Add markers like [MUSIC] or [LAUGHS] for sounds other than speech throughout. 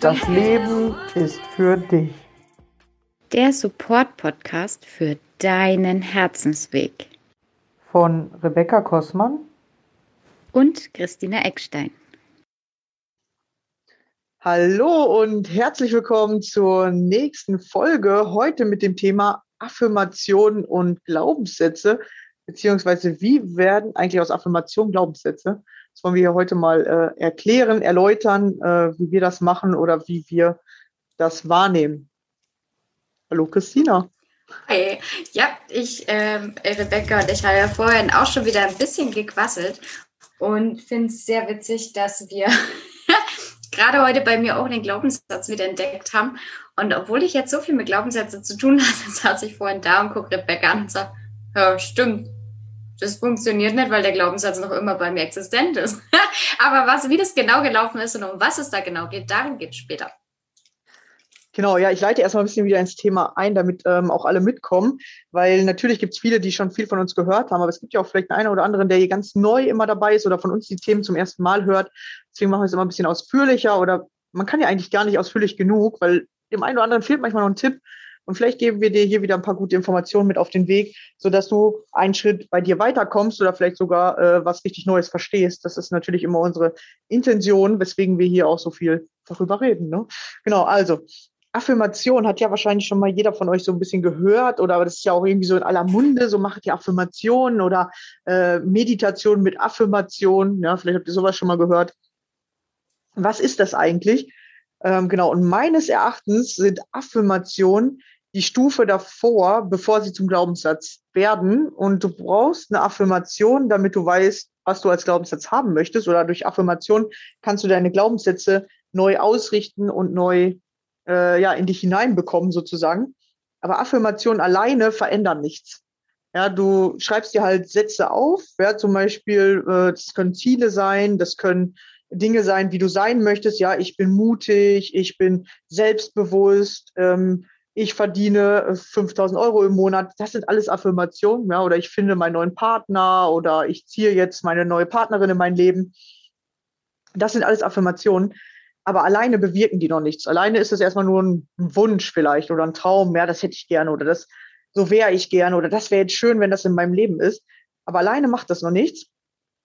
Das Leben ist für dich. Der Support-Podcast für deinen Herzensweg. Von Rebecca Kossmann und Christina Eckstein. Hallo und herzlich willkommen zur nächsten Folge. Heute mit dem Thema Affirmationen und Glaubenssätze, beziehungsweise wie werden eigentlich aus Affirmationen Glaubenssätze? Das wollen wir hier heute mal äh, erklären, erläutern, äh, wie wir das machen oder wie wir das wahrnehmen. Hallo Christina. Hi. Ja, ich, ähm, Rebecca und ich haben ja vorhin auch schon wieder ein bisschen gequasselt und finde es sehr witzig, dass wir [LAUGHS] gerade heute bei mir auch den Glaubenssatz wieder entdeckt haben. Und obwohl ich jetzt so viel mit Glaubenssätzen zu tun [LAUGHS] hatte, saß ich vorhin da und gucke Rebecca an und sage, ja, stimmt, das funktioniert nicht, weil der Glaubenssatz noch immer bei mir existent ist. [LAUGHS] Aber was, wie das genau gelaufen ist und um was es da genau geht, darum geht es später. Genau, ja, ich leite erstmal ein bisschen wieder ins Thema ein, damit ähm, auch alle mitkommen, weil natürlich gibt es viele, die schon viel von uns gehört haben, aber es gibt ja auch vielleicht einen oder anderen, der hier ganz neu immer dabei ist oder von uns die Themen zum ersten Mal hört. Deswegen machen wir es immer ein bisschen ausführlicher oder man kann ja eigentlich gar nicht ausführlich genug, weil dem einen oder anderen fehlt manchmal noch ein Tipp. Und vielleicht geben wir dir hier wieder ein paar gute Informationen mit auf den Weg, sodass du einen Schritt bei dir weiterkommst oder vielleicht sogar äh, was richtig Neues verstehst. Das ist natürlich immer unsere Intention, weswegen wir hier auch so viel darüber reden. Ne? Genau, also Affirmation hat ja wahrscheinlich schon mal jeder von euch so ein bisschen gehört oder das ist ja auch irgendwie so in aller Munde, so macht ihr Affirmationen oder äh, Meditation mit Affirmation. Ja, vielleicht habt ihr sowas schon mal gehört. Was ist das eigentlich? Ähm, genau, und meines Erachtens sind Affirmationen die Stufe davor, bevor sie zum Glaubenssatz werden. Und du brauchst eine Affirmation, damit du weißt, was du als Glaubenssatz haben möchtest. Oder durch Affirmation kannst du deine Glaubenssätze neu ausrichten und neu äh, ja, in dich hineinbekommen, sozusagen. Aber Affirmationen alleine verändern nichts. Ja, du schreibst dir halt Sätze auf, ja, zum Beispiel, äh, das können Ziele sein, das können Dinge sein, wie du sein möchtest. Ja, ich bin mutig, ich bin selbstbewusst, ähm, ich verdiene 5000 äh, Euro im Monat. Das sind alles Affirmationen. Ja, oder ich finde meinen neuen Partner oder ich ziehe jetzt meine neue Partnerin in mein Leben. Das sind alles Affirmationen. Aber alleine bewirken die noch nichts. Alleine ist es erstmal nur ein Wunsch vielleicht oder ein Traum. Ja, das hätte ich gerne oder das, so wäre ich gerne oder das wäre jetzt schön, wenn das in meinem Leben ist. Aber alleine macht das noch nichts.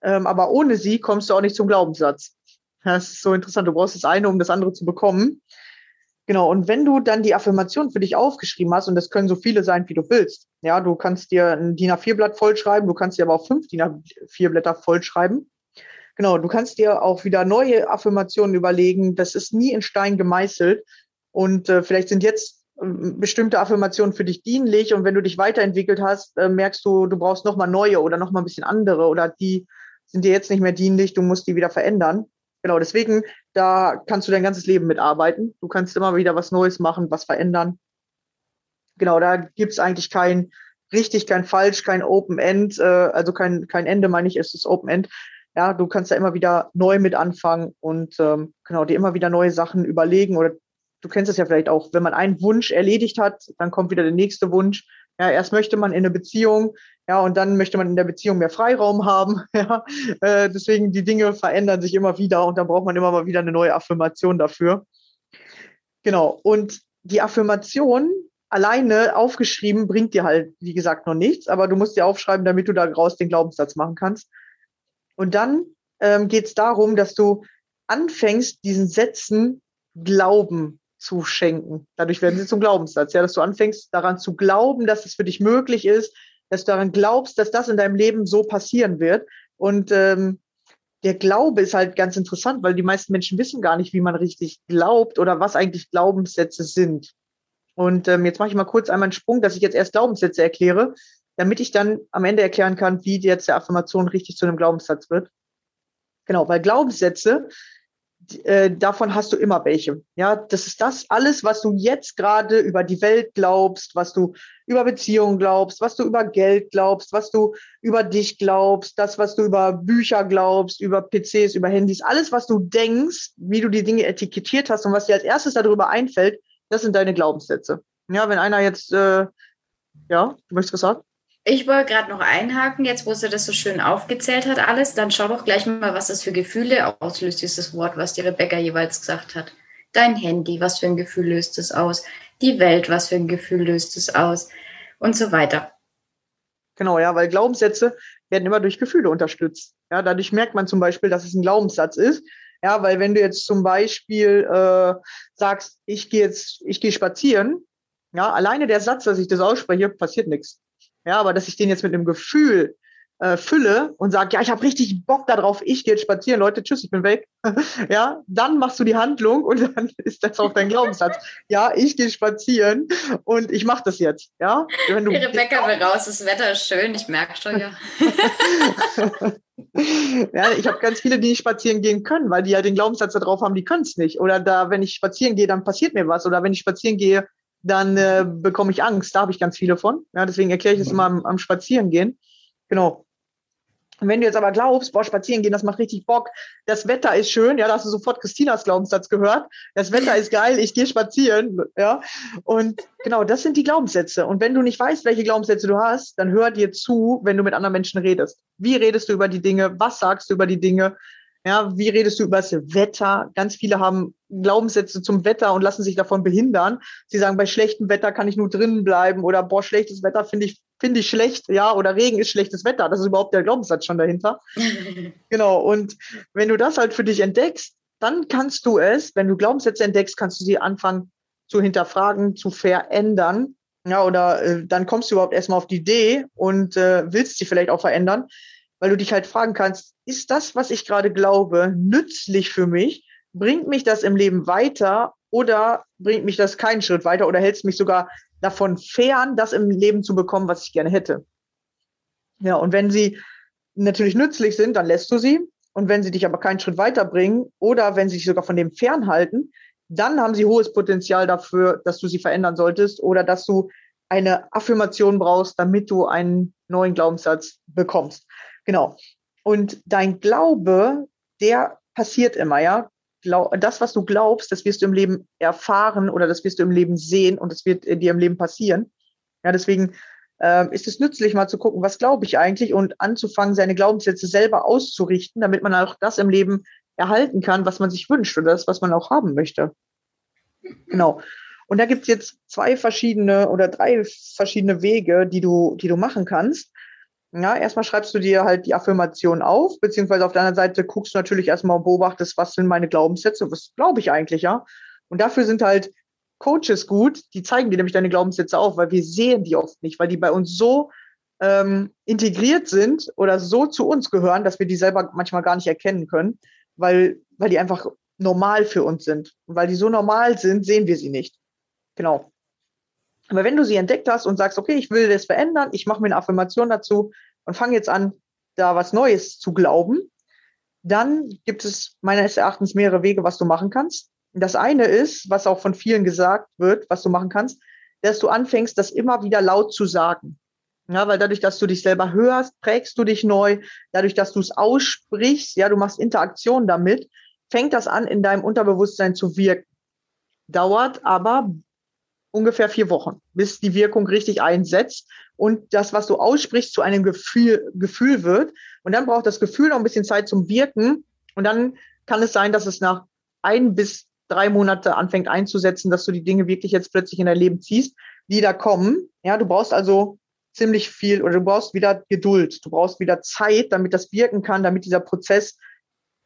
Ähm, aber ohne sie kommst du auch nicht zum Glaubenssatz. Das ist so interessant. Du brauchst das eine, um das andere zu bekommen. Genau, und wenn du dann die Affirmation für dich aufgeschrieben hast, und das können so viele sein, wie du willst, ja, du kannst dir ein DIN A4-Blatt vollschreiben, du kannst dir aber auch fünf DIN A4-Blätter vollschreiben. Genau, du kannst dir auch wieder neue Affirmationen überlegen. Das ist nie in Stein gemeißelt. Und äh, vielleicht sind jetzt äh, bestimmte Affirmationen für dich dienlich. Und wenn du dich weiterentwickelt hast, äh, merkst du, du brauchst nochmal neue oder nochmal ein bisschen andere oder die sind dir jetzt nicht mehr dienlich, du musst die wieder verändern. Genau, deswegen, da kannst du dein ganzes Leben mitarbeiten. Du kannst immer wieder was Neues machen, was verändern. Genau, da gibt's eigentlich kein richtig, kein falsch, kein Open End, äh, also kein, kein Ende, meine ich, es ist Open End. Ja, du kannst da immer wieder neu mit anfangen und ähm, genau dir immer wieder neue Sachen überlegen oder du kennst es ja vielleicht auch, wenn man einen Wunsch erledigt hat, dann kommt wieder der nächste Wunsch. Ja, erst möchte man in eine Beziehung, ja, und dann möchte man in der Beziehung mehr Freiraum haben. [LAUGHS] Ja, äh, deswegen die Dinge verändern sich immer wieder und dann braucht man immer mal wieder eine neue Affirmation dafür. Genau. Und die Affirmation alleine aufgeschrieben bringt dir halt, wie gesagt, noch nichts, aber du musst dir aufschreiben, damit du daraus den Glaubenssatz machen kannst. Und dann ähm, geht es darum, dass du anfängst, diesen Sätzen Glauben zu schenken. Dadurch werden sie zum Glaubenssatz, ja, dass du anfängst daran zu glauben, dass es für dich möglich ist, dass du daran glaubst, dass das in deinem Leben so passieren wird. Und ähm, der Glaube ist halt ganz interessant, weil die meisten Menschen wissen gar nicht, wie man richtig glaubt oder was eigentlich Glaubenssätze sind. Und ähm, jetzt mache ich mal kurz einmal einen Sprung, dass ich jetzt erst Glaubenssätze erkläre, damit ich dann am Ende erklären kann, wie jetzt der Affirmation richtig zu einem Glaubenssatz wird. Genau, weil Glaubenssätze äh, davon hast du immer welche. Ja, das ist das alles, was du jetzt gerade über die Welt glaubst, was du über Beziehungen glaubst, was du über Geld glaubst, was du über dich glaubst, das, was du über Bücher glaubst, über PCs, über Handys, alles, was du denkst, wie du die Dinge etikettiert hast und was dir als erstes darüber einfällt, das sind deine Glaubenssätze. Ja, wenn einer jetzt, äh, ja, du möchtest was sagen? Ich wollte gerade noch einhaken, jetzt wo sie das so schön aufgezählt hat, alles, dann schau doch gleich mal, was das für Gefühle auslöst, dieses Wort, was die Rebecca jeweils gesagt hat. dein Handy, was für ein Gefühl löst es aus, die Welt, was für ein Gefühl löst es aus und so weiter. Genau, ja, weil Glaubenssätze werden immer durch Gefühle unterstützt. Ja, dadurch merkt man zum Beispiel, dass es ein Glaubenssatz ist. Ja, weil wenn du jetzt zum Beispiel äh, sagst, ich gehe jetzt, ich gehe spazieren, ja, alleine der Satz, dass ich das ausspreche, passiert nichts. Ja, aber dass ich den jetzt mit einem Gefühl äh, fülle und sage, ja, ich habe richtig Bock darauf, ich gehe jetzt spazieren, Leute, tschüss, ich bin weg. [LAUGHS] ja, dann machst du die Handlung und dann [LAUGHS] ist das auch dein Glaubenssatz. ja, ich gehe spazieren und ich mache das jetzt. Ja, Wenn du die Rebecca will raus, das Wetter ist schön, ich merke schon, ja. [LAUGHS] ja, ich habe ganz viele, die nicht spazieren gehen können, weil die ja den Glaubenssatz darauf haben, die können es nicht. Oder da, wenn ich spazieren gehe, dann passiert mir was. Oder wenn ich spazieren gehe, dann äh, bekomme ich Angst. Da habe ich ganz viele von. Ja, deswegen erkläre ich es immer am, am Spazierengehen. Genau. Und wenn du jetzt aber glaubst, boah, spazieren gehen, das macht richtig Bock, das Wetter ist schön, ja, da hast du sofort Christinas Glaubenssatz gehört, das Wetter ist geil, ich gehe spazieren, ja. Und genau, das sind die Glaubenssätze. Und wenn du nicht weißt, welche Glaubenssätze du hast, dann hör dir zu, wenn du mit anderen Menschen redest. Wie redest du über die Dinge? Was sagst du über die Dinge? Ja, wie redest du über das Wetter? Ganz viele haben Glaubenssätze zum Wetter und lassen sich davon behindern. Sie sagen, bei schlechtem Wetter kann ich nur drinnen bleiben oder boah, schlechtes Wetter finde ich, finde ich schlecht, ja, oder Regen ist schlechtes Wetter. Das ist überhaupt der Glaubenssatz schon dahinter. [LAUGHS] genau. Und wenn du das halt für dich entdeckst, dann kannst du es, wenn du Glaubenssätze entdeckst, kannst du sie anfangen zu hinterfragen, zu verändern. Ja, oder äh, dann kommst du überhaupt erstmal auf die Idee und äh, willst sie vielleicht auch verändern weil du dich halt fragen kannst, ist das, was ich gerade glaube, nützlich für mich? Bringt mich das im Leben weiter oder bringt mich das keinen Schritt weiter oder hält es mich sogar davon fern, das im Leben zu bekommen, was ich gerne hätte? Ja, und wenn sie natürlich nützlich sind, dann lässt du sie. Und wenn sie dich aber keinen Schritt weiterbringen oder wenn sie dich sogar von dem fernhalten, dann haben sie hohes Potenzial dafür, dass du sie verändern solltest oder dass du eine Affirmation brauchst, damit du einen neuen Glaubenssatz bekommst. Genau. Und dein Glaube, der passiert immer, ja. Das, was du glaubst, das wirst du im Leben erfahren oder das wirst du im Leben sehen und das wird dir im Leben passieren. Ja, deswegen äh, ist es nützlich, mal zu gucken, was glaube ich eigentlich und anzufangen, seine Glaubenssätze selber auszurichten, damit man auch das im Leben erhalten kann, was man sich wünscht oder das, was man auch haben möchte. Genau. Und da gibt es jetzt zwei verschiedene oder drei verschiedene Wege, die du, die du machen kannst. Ja, erstmal schreibst du dir halt die Affirmation auf, beziehungsweise auf der anderen Seite guckst du natürlich erstmal und beobachtest, was sind meine Glaubenssätze, was glaube ich eigentlich, ja. Und dafür sind halt Coaches gut, die zeigen dir nämlich deine Glaubenssätze auf, weil wir sehen die oft nicht, weil die bei uns so ähm, integriert sind oder so zu uns gehören, dass wir die selber manchmal gar nicht erkennen können, weil, weil die einfach normal für uns sind. Und weil die so normal sind, sehen wir sie nicht. Genau. Aber wenn du sie entdeckt hast und sagst, okay, ich will das verändern, ich mache mir eine Affirmation dazu und fange jetzt an, da was Neues zu glauben, dann gibt es meines Erachtens mehrere Wege, was du machen kannst. Das eine ist, was auch von vielen gesagt wird, was du machen kannst, dass du anfängst, das immer wieder laut zu sagen. Ja, weil dadurch, dass du dich selber hörst, prägst du dich neu. Dadurch, dass du es aussprichst, ja, du machst Interaktion damit, fängt das an, in deinem Unterbewusstsein zu wirken. Dauert aber ungefähr vier Wochen, bis die Wirkung richtig einsetzt und das, was du aussprichst, zu einem Gefühl, Gefühl wird. Und dann braucht das Gefühl noch ein bisschen Zeit zum Wirken. Und dann kann es sein, dass es nach ein bis drei Monate anfängt einzusetzen, dass du die Dinge wirklich jetzt plötzlich in dein Leben ziehst, die da kommen. Ja, du brauchst also ziemlich viel oder du brauchst wieder Geduld. Du brauchst wieder Zeit, damit das wirken kann, damit dieser Prozess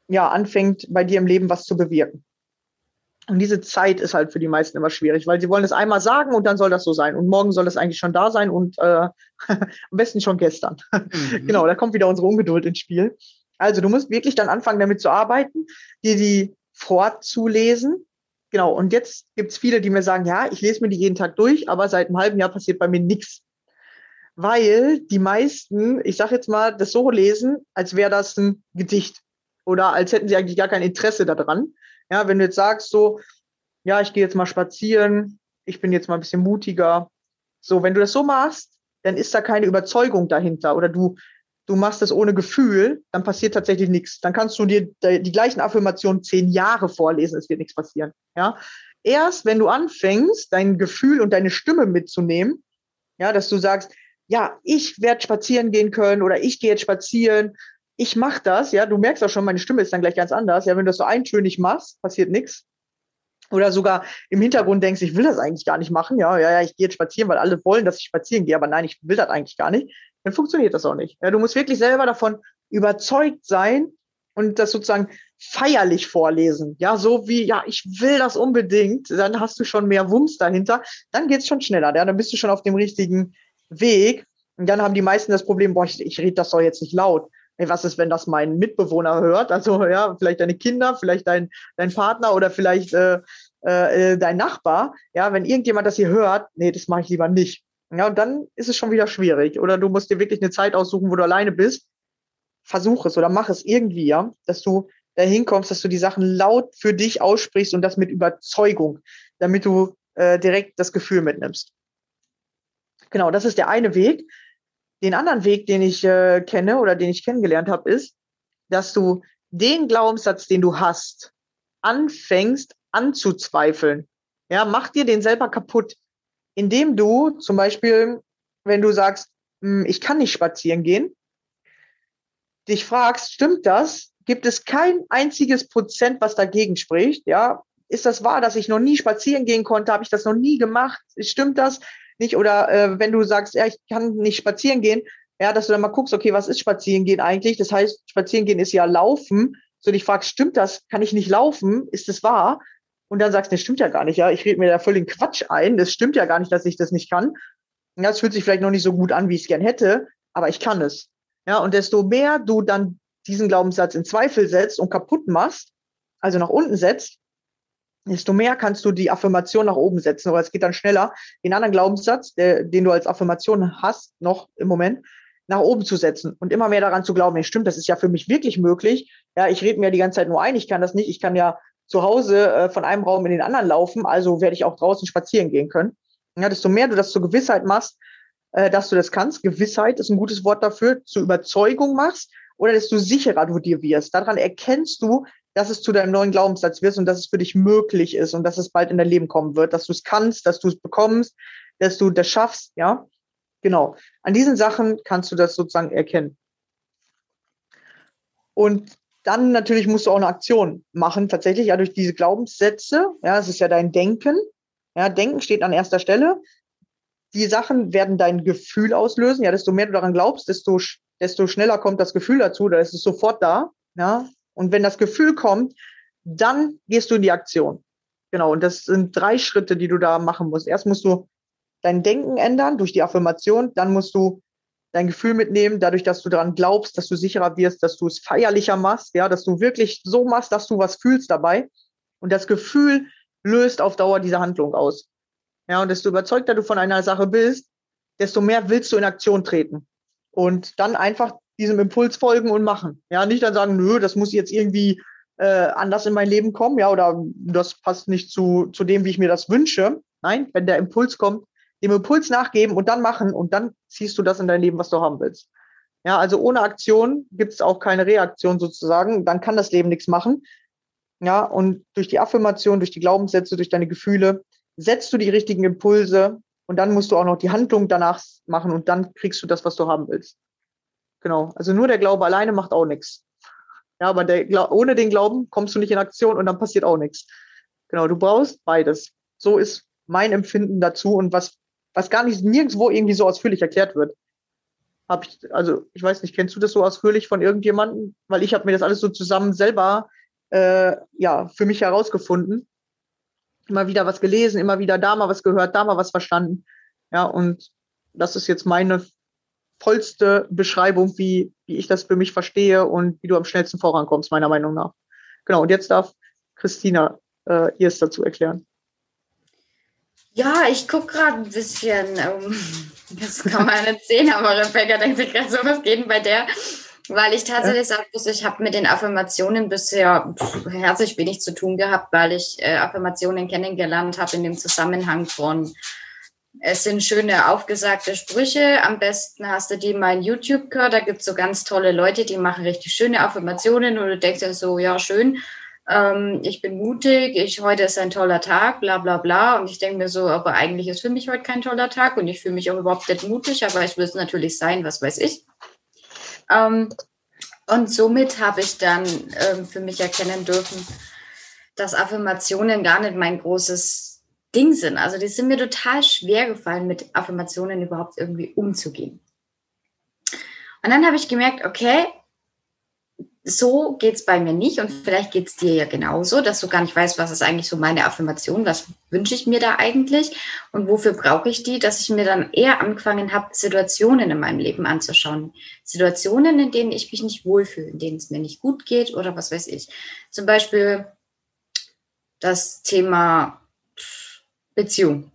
ja anfängt, bei dir im Leben was zu bewirken. Und diese Zeit ist halt für die meisten immer schwierig, weil sie wollen es einmal sagen und dann soll das so sein. Und morgen soll es eigentlich schon da sein und äh, [LAUGHS] am besten schon gestern. Mhm. [LAUGHS] genau, da kommt wieder unsere Ungeduld ins Spiel. Also du musst wirklich dann anfangen, damit zu arbeiten, dir die vorzulesen. Genau, und jetzt gibt's viele, die mir sagen, ja, ich lese mir die jeden Tag durch, aber seit einem halben Jahr passiert bei mir nichts. Weil die meisten, ich sage jetzt mal, das so lesen, als wäre das ein Gedicht oder als hätten sie eigentlich gar kein Interesse daran. Ja, wenn du jetzt sagst so, ja, ich gehe jetzt mal spazieren, ich bin jetzt mal ein bisschen mutiger. So, wenn du das so machst, dann ist da keine Überzeugung dahinter oder du, du machst das ohne Gefühl, dann passiert tatsächlich nichts. Dann kannst du dir die gleichen Affirmationen zehn Jahre vorlesen, es wird nichts passieren. Ja, erst wenn du anfängst, dein Gefühl und deine Stimme mitzunehmen, ja, dass du sagst, ja, ich werde spazieren gehen können oder ich gehe jetzt spazieren ich mache das, ja, du merkst auch schon, meine Stimme ist dann gleich ganz anders. Ja, wenn du das so eintönig machst, passiert nichts. oder sogar im Hintergrund denkst, ich will das eigentlich gar nicht machen, ja, ja, ja, ich gehe jetzt spazieren, weil alle wollen, dass ich spazieren gehe, aber nein, ich will das eigentlich gar nicht, dann funktioniert das auch nicht. Ja, du musst wirklich selber davon überzeugt sein und das sozusagen feierlich vorlesen. Ja, so wie, ja, ich will das unbedingt, dann hast du schon mehr Wumms dahinter, dann geht's schon schneller, ja, dann bist du schon auf dem richtigen Weg. Und dann haben die meisten das Problem, boah, ich, ich rede das doch jetzt nicht laut ey, was ist, wenn das mein Mitbewohner hört? Also ja, vielleicht deine Kinder, vielleicht dein, dein Partner oder vielleicht äh, äh, dein Nachbar. Ja, wenn irgendjemand das hier hört, nee, das mache ich lieber nicht. Ja, und dann ist es schon wieder schwierig. Oder du musst dir wirklich eine Zeit aussuchen, wo du alleine bist. Versuch es oder mach es irgendwie, ja, dass du dahin kommst, dass du die Sachen laut für dich aussprichst und das mit Überzeugung, damit du äh, direkt das Gefühl mitnimmst. Genau, das ist der eine Weg. Den anderen Weg, den ich äh, kenne oder den ich kennengelernt habe, ist, dass du den Glaubenssatz, den du hast, anfängst anzuzweifeln. Ja, mach dir den selber kaputt, indem du zum Beispiel, wenn du sagst, hm, ich kann nicht spazieren gehen, dich fragst, stimmt das? Gibt es kein einziges Prozent, was dagegen spricht? Ja, ist das wahr, dass ich noch nie spazieren gehen konnte? Habe ich das noch nie gemacht? Stimmt das? Nicht. Oder äh, wenn du sagst, ja, ich kann nicht spazieren gehen, ja, dass du dann mal guckst, okay, was ist spazieren gehen eigentlich? Das heißt, spazieren gehen ist ja laufen. So dich fragst, stimmt das? Kann ich nicht laufen? Ist das wahr? Und dann sagst du, das stimmt ja gar nicht, ja. Ich rede mir da völlig Quatsch ein. Das stimmt ja gar nicht, dass ich das nicht kann. Ja, es fühlt sich vielleicht noch nicht so gut an, wie ich es gern hätte, aber ich kann es. Ja, und desto mehr du dann diesen Glaubenssatz in Zweifel setzt und kaputt machst, also nach unten setzt, desto mehr kannst du die Affirmation nach oben setzen, aber es geht dann schneller, den anderen Glaubenssatz, der, den du als Affirmation hast, noch im Moment, nach oben zu setzen und immer mehr daran zu glauben, hey, stimmt, das ist ja für mich wirklich möglich. Ja, ich rede mir die ganze Zeit nur ein, ich kann das nicht, ich kann ja zu Hause äh, von einem Raum in den anderen laufen, also werde ich auch draußen spazieren gehen können. Ja, desto mehr du das zur Gewissheit machst, äh, dass du das kannst, Gewissheit ist ein gutes Wort dafür, zur Überzeugung machst, oder desto sicherer du dir wirst. Daran erkennst du, dass es zu deinem neuen Glaubenssatz wird und dass es für dich möglich ist und dass es bald in dein Leben kommen wird, dass du es kannst, dass du es bekommst, dass du das schaffst, ja. Genau. An diesen Sachen kannst du das sozusagen erkennen. Und dann natürlich musst du auch eine Aktion machen, tatsächlich, ja, durch diese Glaubenssätze. Ja, es ist ja dein Denken. Ja, Denken steht an erster Stelle. Die Sachen werden dein Gefühl auslösen. Ja, desto mehr du daran glaubst, desto, desto schneller kommt das Gefühl dazu, da ist es sofort da. Ja, und wenn das Gefühl kommt, dann gehst du in die Aktion. Genau. Und das sind drei Schritte, die du da machen musst. Erst musst du dein Denken ändern durch die Affirmation. Dann musst du dein Gefühl mitnehmen, dadurch, dass du daran glaubst, dass du sicherer wirst, dass du es feierlicher machst, ja, dass du wirklich so machst, dass du was fühlst dabei. Und das Gefühl löst auf Dauer diese Handlung aus. Ja, und desto überzeugter du von einer Sache bist, desto mehr willst du in Aktion treten. Und dann einfach diesem Impuls folgen und machen. Ja, nicht dann sagen, nö, das muss jetzt irgendwie äh, anders in mein Leben kommen, ja, oder das passt nicht zu, zu dem, wie ich mir das wünsche. Nein, wenn der Impuls kommt, dem Impuls nachgeben und dann machen und dann ziehst du das in dein Leben, was du haben willst. Ja, also ohne Aktion gibt es auch keine Reaktion sozusagen. Dann kann das Leben nichts machen. Ja, und durch die Affirmation, durch die Glaubenssätze, durch deine Gefühle setzt du die richtigen Impulse und dann musst du auch noch die Handlung danach machen und dann kriegst du das, was du haben willst. Genau. Also nur der Glaube alleine macht auch nichts. Ja, aber der, ohne den Glauben kommst du nicht in Aktion und dann passiert auch nichts. Genau, du brauchst beides. So ist mein Empfinden dazu und was, was gar nicht nirgendwo irgendwie so ausführlich erklärt wird. Hab ich, also ich weiß nicht, kennst du das so ausführlich von irgendjemandem? Weil ich habe mir das alles so zusammen selber äh, ja für mich herausgefunden. Immer wieder was gelesen, immer wieder da mal was gehört, da mal was verstanden. Ja, und das ist jetzt meine vollste Beschreibung, wie, wie ich das für mich verstehe und wie du am schnellsten vorankommst, meiner Meinung nach. Genau, und jetzt darf Christina äh, ihr es dazu erklären. Ja, ich gucke gerade ein bisschen, ähm, das kann man erzählen, aber Rebecca denkt sich gerade so, was geht denn bei der? Weil ich tatsächlich sagen muss, ich habe mit den Affirmationen bisher herzlich wenig zu tun gehabt, weil ich äh, Affirmationen kennengelernt habe in dem Zusammenhang von es sind schöne aufgesagte Sprüche. Am besten hast du die mal in YouTube gehört. Da gibt es so ganz tolle Leute, die machen richtig schöne Affirmationen und du denkst ja so, ja, schön. Ähm, ich bin mutig, ich, heute ist ein toller Tag, bla bla bla. Und ich denke mir so, aber eigentlich ist für mich heute kein toller Tag und ich fühle mich auch überhaupt nicht mutig, aber ich will es natürlich sein, was weiß ich. Ähm, und somit habe ich dann ähm, für mich erkennen dürfen, dass Affirmationen gar nicht mein großes Ding sind. Also die sind mir total schwer gefallen, mit Affirmationen überhaupt irgendwie umzugehen. Und dann habe ich gemerkt, okay, so geht es bei mir nicht und vielleicht geht es dir ja genauso, dass du gar nicht weißt, was ist eigentlich so meine Affirmation, was wünsche ich mir da eigentlich und wofür brauche ich die, dass ich mir dann eher angefangen habe, Situationen in meinem Leben anzuschauen. Situationen, in denen ich mich nicht wohlfühle, in denen es mir nicht gut geht oder was weiß ich. Zum Beispiel das Thema Beziehung.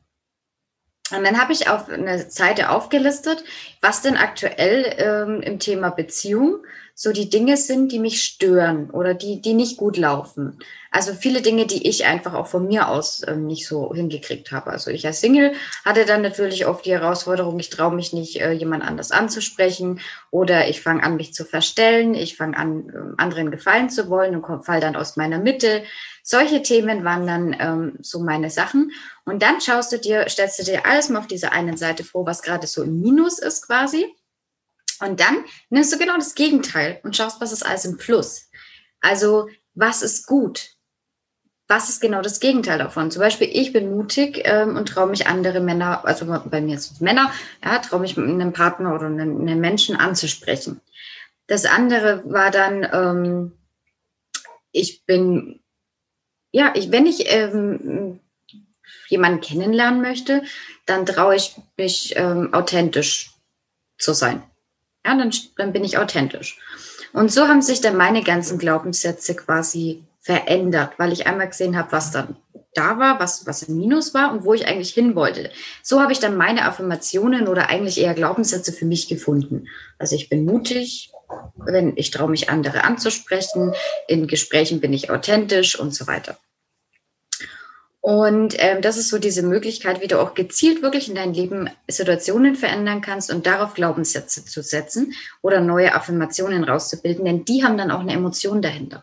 Und dann habe ich auf eine Seite aufgelistet, was denn aktuell ähm, im Thema Beziehung so die Dinge sind, die mich stören oder die, die nicht gut laufen. Also viele Dinge, die ich einfach auch von mir aus ähm, nicht so hingekriegt habe. Also ich als Single hatte dann natürlich oft die Herausforderung, ich traue mich nicht, äh, jemand anders anzusprechen oder ich fange an, mich zu verstellen, ich fange an, äh, anderen gefallen zu wollen und fall dann aus meiner Mitte. Solche Themen waren dann ähm, so meine Sachen. Und dann schaust du dir, stellst du dir alles mal auf dieser einen Seite vor, was gerade so im Minus ist quasi und dann nimmst du genau das Gegenteil und schaust, was ist alles im Plus. Also, was ist gut? Was ist genau das Gegenteil davon? Zum Beispiel, ich bin mutig ähm, und traue mich andere Männer, also bei mir sind es Männer, ja, traue mich einen Partner oder einen, einen, Menschen anzusprechen. Das andere war dann, ähm, ich bin, ja, ich, wenn ich ähm, jemanden kennenlernen möchte, dann traue ich mich ähm, authentisch zu sein. Ja, dann, dann bin ich authentisch. Und so haben sich dann meine ganzen Glaubenssätze quasi verändert, weil ich einmal gesehen habe, was dann da war, was, was im Minus war und wo ich eigentlich hin wollte. So habe ich dann meine Affirmationen oder eigentlich eher Glaubenssätze für mich gefunden. Also ich bin mutig, wenn ich traue mich andere anzusprechen, in Gesprächen bin ich authentisch und so weiter. Und ähm, das ist so diese Möglichkeit, wie du auch gezielt wirklich in deinem Leben Situationen verändern kannst und darauf Glaubenssätze zu setzen oder neue Affirmationen rauszubilden, denn die haben dann auch eine Emotion dahinter.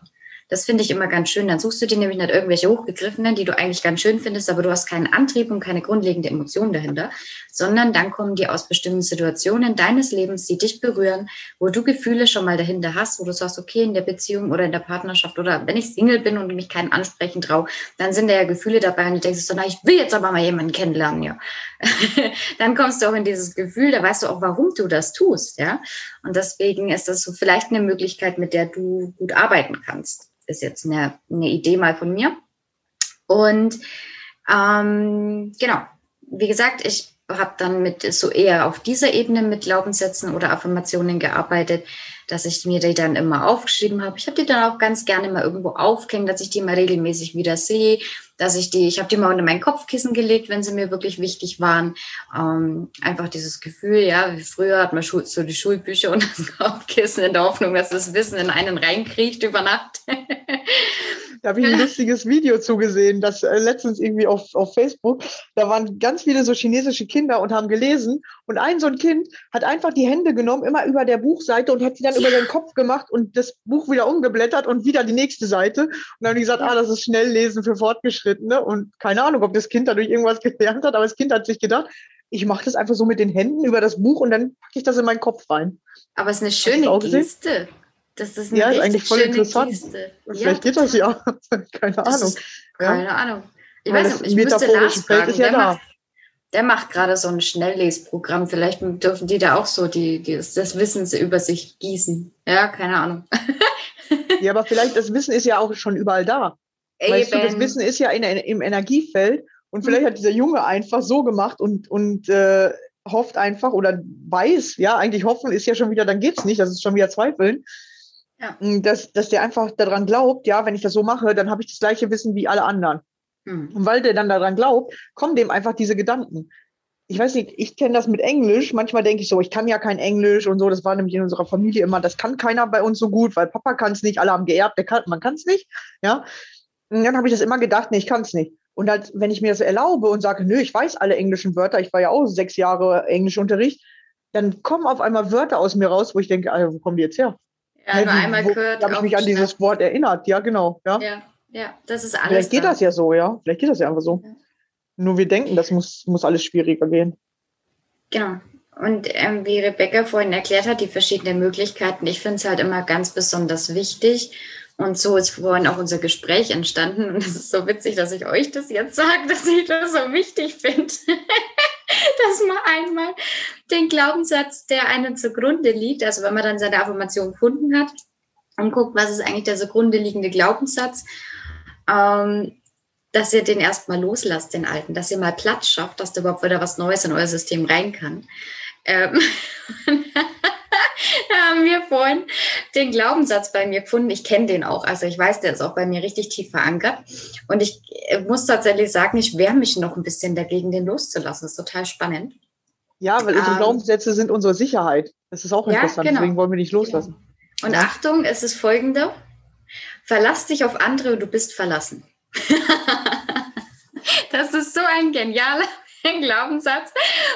Das finde ich immer ganz schön. Dann suchst du dir nämlich nicht irgendwelche hochgegriffenen, die du eigentlich ganz schön findest, aber du hast keinen Antrieb und keine grundlegende Emotion dahinter, sondern dann kommen die aus bestimmten Situationen deines Lebens, die dich berühren, wo du Gefühle schon mal dahinter hast, wo du sagst, okay, in der Beziehung oder in der Partnerschaft oder wenn ich Single bin und mich keinen ansprechen traue, dann sind da ja Gefühle dabei und du denkst so, na, ich will jetzt aber mal jemanden kennenlernen, ja. [LAUGHS] dann kommst du auch in dieses Gefühl, da weißt du auch, warum du das tust, ja. Und deswegen ist das so vielleicht eine Möglichkeit, mit der du gut arbeiten kannst ist jetzt eine, eine Idee mal von mir. Und ähm, genau, wie gesagt, ich habe dann mit so eher auf dieser Ebene mit Glaubenssätzen oder Affirmationen gearbeitet, dass ich mir die dann immer aufgeschrieben habe. Ich habe die dann auch ganz gerne mal irgendwo aufgehängt, dass ich die mal regelmäßig wieder sehe, dass ich die, ich habe die mal unter mein Kopfkissen gelegt, wenn sie mir wirklich wichtig waren. Ähm, einfach dieses Gefühl, ja, wie früher hat man so die Schulbücher und das Kopfkissen in der Hoffnung, dass das Wissen in einen reinkriecht über Nacht. [LAUGHS] Da habe ich ein lustiges Video zugesehen, das äh, letztens irgendwie auf, auf Facebook. Da waren ganz viele so chinesische Kinder und haben gelesen. Und ein so ein Kind hat einfach die Hände genommen, immer über der Buchseite und hat sie dann über den Kopf gemacht und das Buch wieder umgeblättert und wieder die nächste Seite. Und dann haben die gesagt, ah, das ist Schnelllesen für Fortgeschrittene. Und keine Ahnung, ob das Kind dadurch irgendwas [LAUGHS] gelernt hat, aber das Kind hat sich gedacht, ich mache das einfach so mit den Händen über das Buch und dann packe ich das in meinen Kopf rein. Aber es ist eine schöne Geste. Das ist eine ja, ist eigentlich voll interessant. Geste. Vielleicht ja, geht das ja. [LAUGHS] keine Ahnung. Ist, keine ja. Ahnung. Ich Weil weiß nicht, ich müsste Lars fragen. Ist ja der, da. Macht, der macht gerade so ein Schnelllesprogramm. Vielleicht dürfen die da auch so die, die, das Wissen über sich gießen. Ja, keine Ahnung. ja, aber vielleicht, das Wissen ist ja auch schon überall da. Eben. Weißt du, das Wissen ist ja in, im Energiefeld und vielleicht mhm. hat dieser Junge einfach so gemacht und, und äh, hofft einfach oder weiß, ja, eigentlich hoffen ist ja schon wieder, dann geht's nicht, das ist schon wieder Zweifeln. Ja. Mm, dass, dass der einfach daran glaubt, ja, wenn ich das so mache, dann habe ich das gleiche Wissen wie alle anderen. Mhm. Und weil der dann daran glaubt, kommen dem einfach diese Gedanken. Ich weiß nicht, ich kenne das mit Englisch. Manchmal denke ich so, ich kann ja kein Englisch und so. Das war nämlich in unserer Familie immer, das kann keiner bei uns so gut, weil Papa kann es nicht, alle haben geerbt, der kann, man kann es nicht. Ja. Und dann habe ich das immer gedacht, nee, ich kann es nicht. Und halt, wenn ich mir das erlaube und sage, nö, ich weiß alle englischen Wörter, ich war ja auch sechs Jahre Englischunterricht, dann kommen auf einmal Wörter aus mir raus, wo ich denke, Alter, wo kommen die jetzt her? Ja, hey, nur einmal wo, gehört. habe ich mich an dieses Wort erinnert. Ja, genau. Ja, ja, ja das ist alles. Vielleicht geht da. das ja so, ja. Vielleicht geht das ja einfach so. Ja. Nur wir denken, das muss, muss alles schwieriger gehen. Genau. Und ähm, wie Rebecca vorhin erklärt hat, die verschiedenen Möglichkeiten, ich finde es halt immer ganz besonders wichtig Und so ist vorhin auch unser Gespräch entstanden. Und es ist so witzig, dass ich euch das jetzt sage, dass ich das so wichtig finde, [LAUGHS] dass man einmal den Glaubenssatz, der einen zugrunde liegt, also wenn man dann seine Affirmation gefunden hat und guckt, was ist eigentlich der zugrunde liegende Glaubenssatz, ähm, dass ihr den erstmal loslasst, den alten, dass ihr mal Platz schafft, dass da überhaupt wieder was Neues in euer System rein kann. Ähm, [LAUGHS] haben wir vorhin den Glaubenssatz bei mir gefunden. Ich kenne den auch. Also ich weiß, der ist auch bei mir richtig tief verankert. Und ich äh, muss tatsächlich sagen, ich wehre mich noch ein bisschen dagegen, den loszulassen. Das ist total spannend. Ja, weil unsere ähm, Glaubenssätze sind unsere Sicherheit. Das ist auch interessant. Ja, genau. Deswegen wollen wir nicht loslassen. Und ja. Achtung, es ist folgende. Verlass dich auf andere und du bist verlassen. [LAUGHS] das ist so ein genialer Glaubenssatz.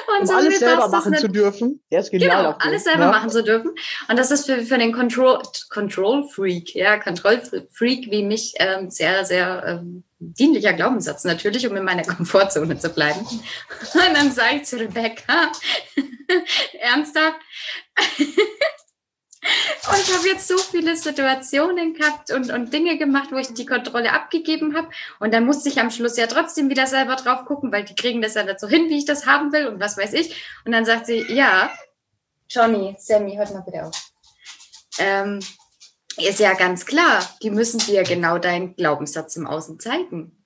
Und um so alles selber machen zu dürfen. Der ist genial. Genau, alles selber ja. machen zu dürfen. Und das ist für, für den Control, Control Freak, ja, Control Freak wie mich ähm, sehr, sehr ähm, dienlicher Glaubenssatz natürlich, um in meiner Komfortzone zu bleiben. [LAUGHS] Und dann sage ich zu Rebecca, [LAUGHS] ernsthaft, [LAUGHS] und ich habe jetzt so viele Situationen gehabt und, und Dinge gemacht, wo ich die Kontrolle abgegeben habe. Und dann musste ich am Schluss ja trotzdem wieder selber drauf gucken, weil die kriegen das ja so hin, wie ich das haben will und was weiß ich. Und dann sagt sie, ja, Johnny, Sammy, hört mal bitte auf. Ähm, ist ja ganz klar, die müssen dir genau deinen Glaubenssatz im Außen zeigen.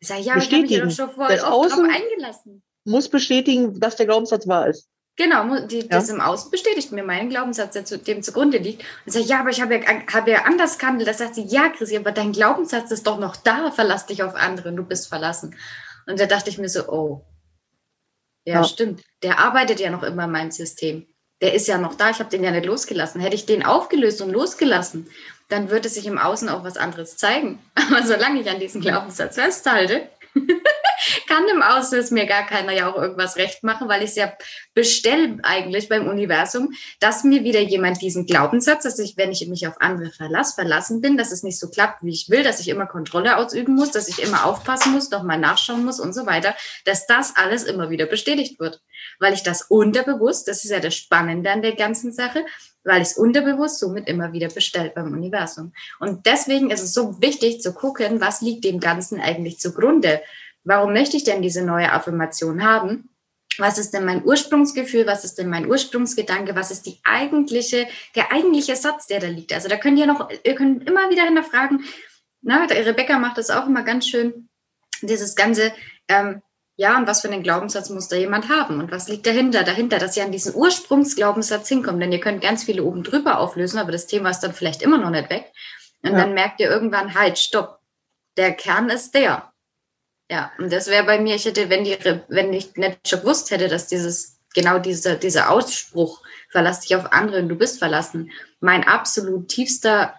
Ich sage, ja, ich habe mich ja doch schon voll oft Außen eingelassen. Muss bestätigen, dass der Glaubenssatz wahr ist. Genau, die, ja. das im Außen bestätigt mir meinen Glaubenssatz, der zu, dem zugrunde liegt. Und sage, ja, aber ich habe ja, hab ja anders gehandelt. Da sagt sie, ja, Chrissy, aber dein Glaubenssatz ist doch noch da, verlass dich auf andere, du bist verlassen. Und da dachte ich mir so, oh, ja, ja. stimmt. Der arbeitet ja noch immer in meinem System. Der ist ja noch da, ich habe den ja nicht losgelassen. Hätte ich den aufgelöst und losgelassen, dann würde sich im Außen auch was anderes zeigen. [LAUGHS] Aber solange ich an diesem Glaubenssatz festhalte, [LAUGHS] kann im Außen mir gar keiner ja auch irgendwas recht machen, weil ich es ja bestelle eigentlich beim Universum, dass mir wieder jemand diesen Glaubenssatz, dass ich, wenn ich mich auf andere verlasse, verlassen bin, dass es nicht so klappt, wie ich will, dass ich immer Kontrolle ausüben muss, dass ich immer aufpassen muss, doch mal nachschauen muss und so weiter, dass das alles immer wieder bestätigt wird. Weil ich das unterbewusst, das ist ja das Spannende an der ganzen Sache, weil ich es unterbewusst somit immer wieder bestellt beim Universum. Und deswegen ist es so wichtig zu gucken, was liegt dem Ganzen eigentlich zugrunde. Warum möchte ich denn diese neue Affirmation haben? Was ist denn mein Ursprungsgefühl? Was ist denn mein Ursprungsgedanke? Was ist die eigentliche, der eigentliche Satz, der da liegt? Also da könnt ihr noch, ihr könnt immer wieder hinterfragen. Na, Rebecca macht das auch immer ganz schön. Dieses ganze, ähm, ja, und was für einen Glaubenssatz muss da jemand haben? Und was liegt dahinter? Dahinter, dass ihr an diesen Ursprungsglaubenssatz hinkommt. Denn ihr könnt ganz viele oben drüber auflösen, aber das Thema ist dann vielleicht immer noch nicht weg. Und ja. dann merkt ihr irgendwann, halt, stopp. Der Kern ist der. Ja, und das wäre bei mir, ich hätte, wenn, die, wenn ich nicht schon gewusst hätte, dass dieses, genau dieser, dieser Ausspruch, verlass dich auf andere und du bist verlassen, mein absolut tiefster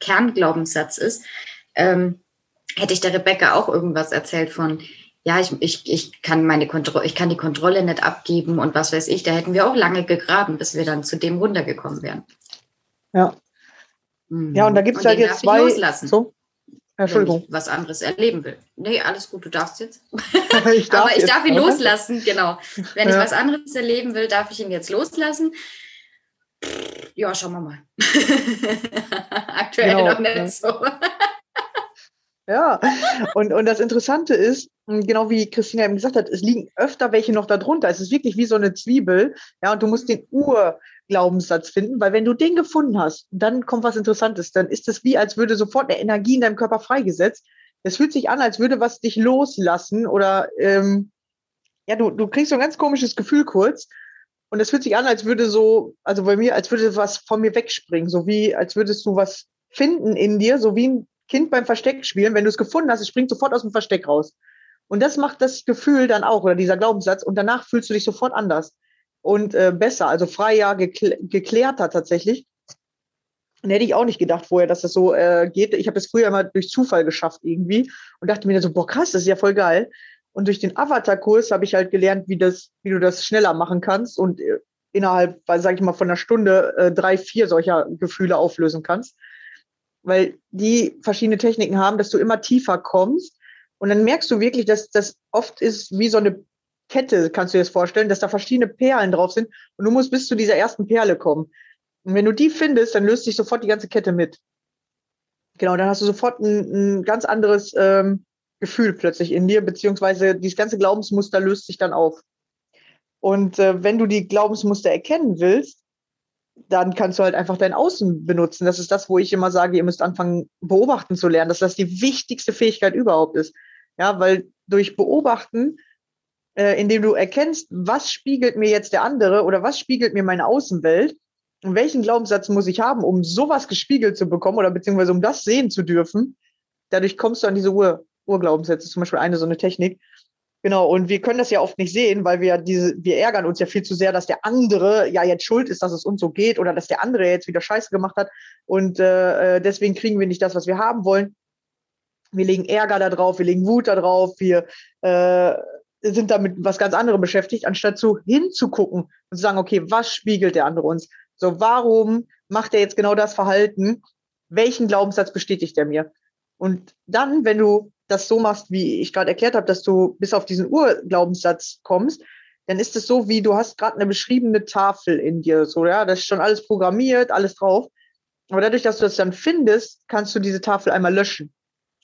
Kernglaubenssatz ist, ähm, hätte ich der Rebecca auch irgendwas erzählt von, ja, ich, ich, ich kann meine Kontrolle, ich kann die Kontrolle nicht abgeben und was weiß ich, da hätten wir auch lange gegraben, bis wir dann zu dem runtergekommen wären. Ja. Mhm. Ja, und da gibt es ja jetzt zwei. So? Entschuldigung. Wenn ich was anderes erleben will. Nee, alles gut, du darfst jetzt. [LAUGHS] [LAUGHS] ich darf Aber ich darf ihn loslassen, genau. Wenn ja. ich was anderes erleben will, darf ich ihn jetzt loslassen. Ja, schauen wir mal. [LAUGHS] Aktuell genau. noch nicht so. Ja, und, und das Interessante ist, genau wie Christina eben gesagt hat, es liegen öfter welche noch darunter. Es ist wirklich wie so eine Zwiebel. Ja, und du musst den Urglaubenssatz finden, weil wenn du den gefunden hast, dann kommt was Interessantes. Dann ist es wie, als würde sofort eine Energie in deinem Körper freigesetzt. Es fühlt sich an, als würde was dich loslassen oder ähm, ja, du, du kriegst so ein ganz komisches Gefühl kurz. Und es fühlt sich an, als würde so, also bei mir, als würde was von mir wegspringen, so wie, als würdest du was finden in dir, so wie ein Kind beim Versteck spielen, wenn du es gefunden hast, es springt sofort aus dem Versteck raus. Und das macht das Gefühl dann auch, oder dieser Glaubenssatz, und danach fühlst du dich sofort anders und äh, besser, also freier, gekl geklärter tatsächlich. Und hätte ich auch nicht gedacht vorher, dass das so äh, geht. Ich habe es früher immer durch Zufall geschafft irgendwie und dachte mir so, boah, krass, das ist ja voll geil. Und durch den Avatar-Kurs habe ich halt gelernt, wie das, wie du das schneller machen kannst und äh, innerhalb, sage ich mal, von einer Stunde äh, drei, vier solcher Gefühle auflösen kannst weil die verschiedene Techniken haben, dass du immer tiefer kommst. Und dann merkst du wirklich, dass das oft ist wie so eine Kette, kannst du dir das vorstellen, dass da verschiedene Perlen drauf sind und du musst bis zu dieser ersten Perle kommen. Und wenn du die findest, dann löst sich sofort die ganze Kette mit. Genau, dann hast du sofort ein, ein ganz anderes ähm, Gefühl plötzlich in dir, beziehungsweise dieses ganze Glaubensmuster löst sich dann auf. Und äh, wenn du die Glaubensmuster erkennen willst, dann kannst du halt einfach dein Außen benutzen. Das ist das, wo ich immer sage, ihr müsst anfangen, beobachten zu lernen, dass das die wichtigste Fähigkeit überhaupt ist. Ja, weil durch Beobachten, äh, indem du erkennst, was spiegelt mir jetzt der andere oder was spiegelt mir meine Außenwelt und welchen Glaubenssatz muss ich haben, um sowas gespiegelt zu bekommen oder beziehungsweise um das sehen zu dürfen, dadurch kommst du an diese Ur Urglaubenssätze, zum Beispiel eine so eine Technik. Genau, und wir können das ja oft nicht sehen, weil wir diese, wir ärgern uns ja viel zu sehr, dass der andere ja jetzt schuld ist, dass es uns so geht oder dass der andere jetzt wieder Scheiße gemacht hat und äh, äh deswegen kriegen wir nicht das, was wir haben wollen. Wir legen Ärger da drauf, wir legen Wut da drauf, wir äh, sind damit was ganz anderem beschäftigt, anstatt so hinzugucken und zu sagen, okay, was spiegelt der andere uns? So, warum macht er jetzt genau das Verhalten? Welchen Glaubenssatz bestätigt er mir? Und dann, wenn du das so machst, wie ich gerade erklärt habe, dass du bis auf diesen Urglaubenssatz kommst, dann ist es so, wie du hast gerade eine beschriebene Tafel in dir, so, ja, das ist schon alles programmiert, alles drauf. Aber dadurch, dass du das dann findest, kannst du diese Tafel einmal löschen.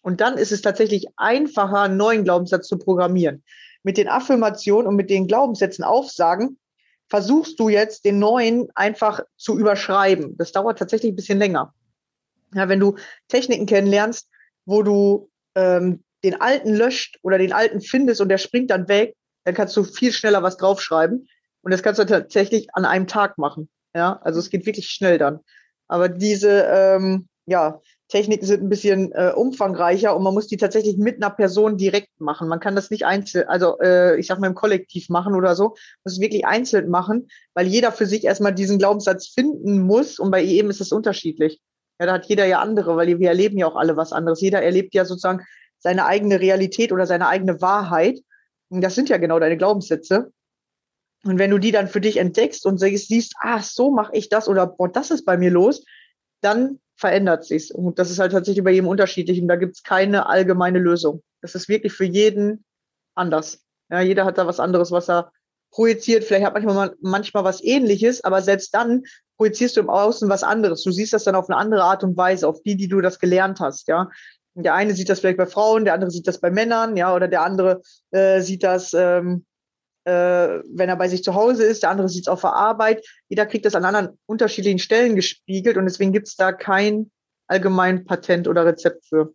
Und dann ist es tatsächlich einfacher, einen neuen Glaubenssatz zu programmieren. Mit den Affirmationen und mit den Glaubenssätzen aufsagen, versuchst du jetzt den neuen einfach zu überschreiben. Das dauert tatsächlich ein bisschen länger. Ja, wenn du Techniken kennenlernst, wo du ähm, den alten löscht oder den alten findest und der springt dann weg, dann kannst du viel schneller was draufschreiben. Und das kannst du tatsächlich an einem Tag machen. Ja, also es geht wirklich schnell dann. Aber diese ähm, ja, Techniken sind ein bisschen äh, umfangreicher und man muss die tatsächlich mit einer Person direkt machen. Man kann das nicht einzeln, also äh, ich sag mal im Kollektiv machen oder so, muss es wirklich einzeln machen, weil jeder für sich erstmal diesen Glaubenssatz finden muss und bei jedem ist es unterschiedlich. Ja, da hat jeder ja andere, weil wir erleben ja auch alle was anderes. Jeder erlebt ja sozusagen seine eigene Realität oder seine eigene Wahrheit. Und das sind ja genau deine Glaubenssätze. Und wenn du die dann für dich entdeckst und siehst, ah, so mache ich das oder boah, das ist bei mir los, dann verändert sich's. Und das ist halt tatsächlich bei jedem unterschiedlich. Und da gibt's keine allgemeine Lösung. Das ist wirklich für jeden anders. Ja, jeder hat da was anderes, was er projiziert. Vielleicht hat manchmal manchmal was ähnliches, aber selbst dann projizierst du im Außen was anderes. Du siehst das dann auf eine andere Art und Weise, auf die, die du das gelernt hast, ja. Der eine sieht das vielleicht bei Frauen, der andere sieht das bei Männern, ja, oder der andere äh, sieht das, ähm, äh, wenn er bei sich zu Hause ist, der andere sieht es auf der Arbeit. Jeder kriegt das an anderen unterschiedlichen Stellen gespiegelt und deswegen gibt es da kein allgemein Patent oder Rezept für.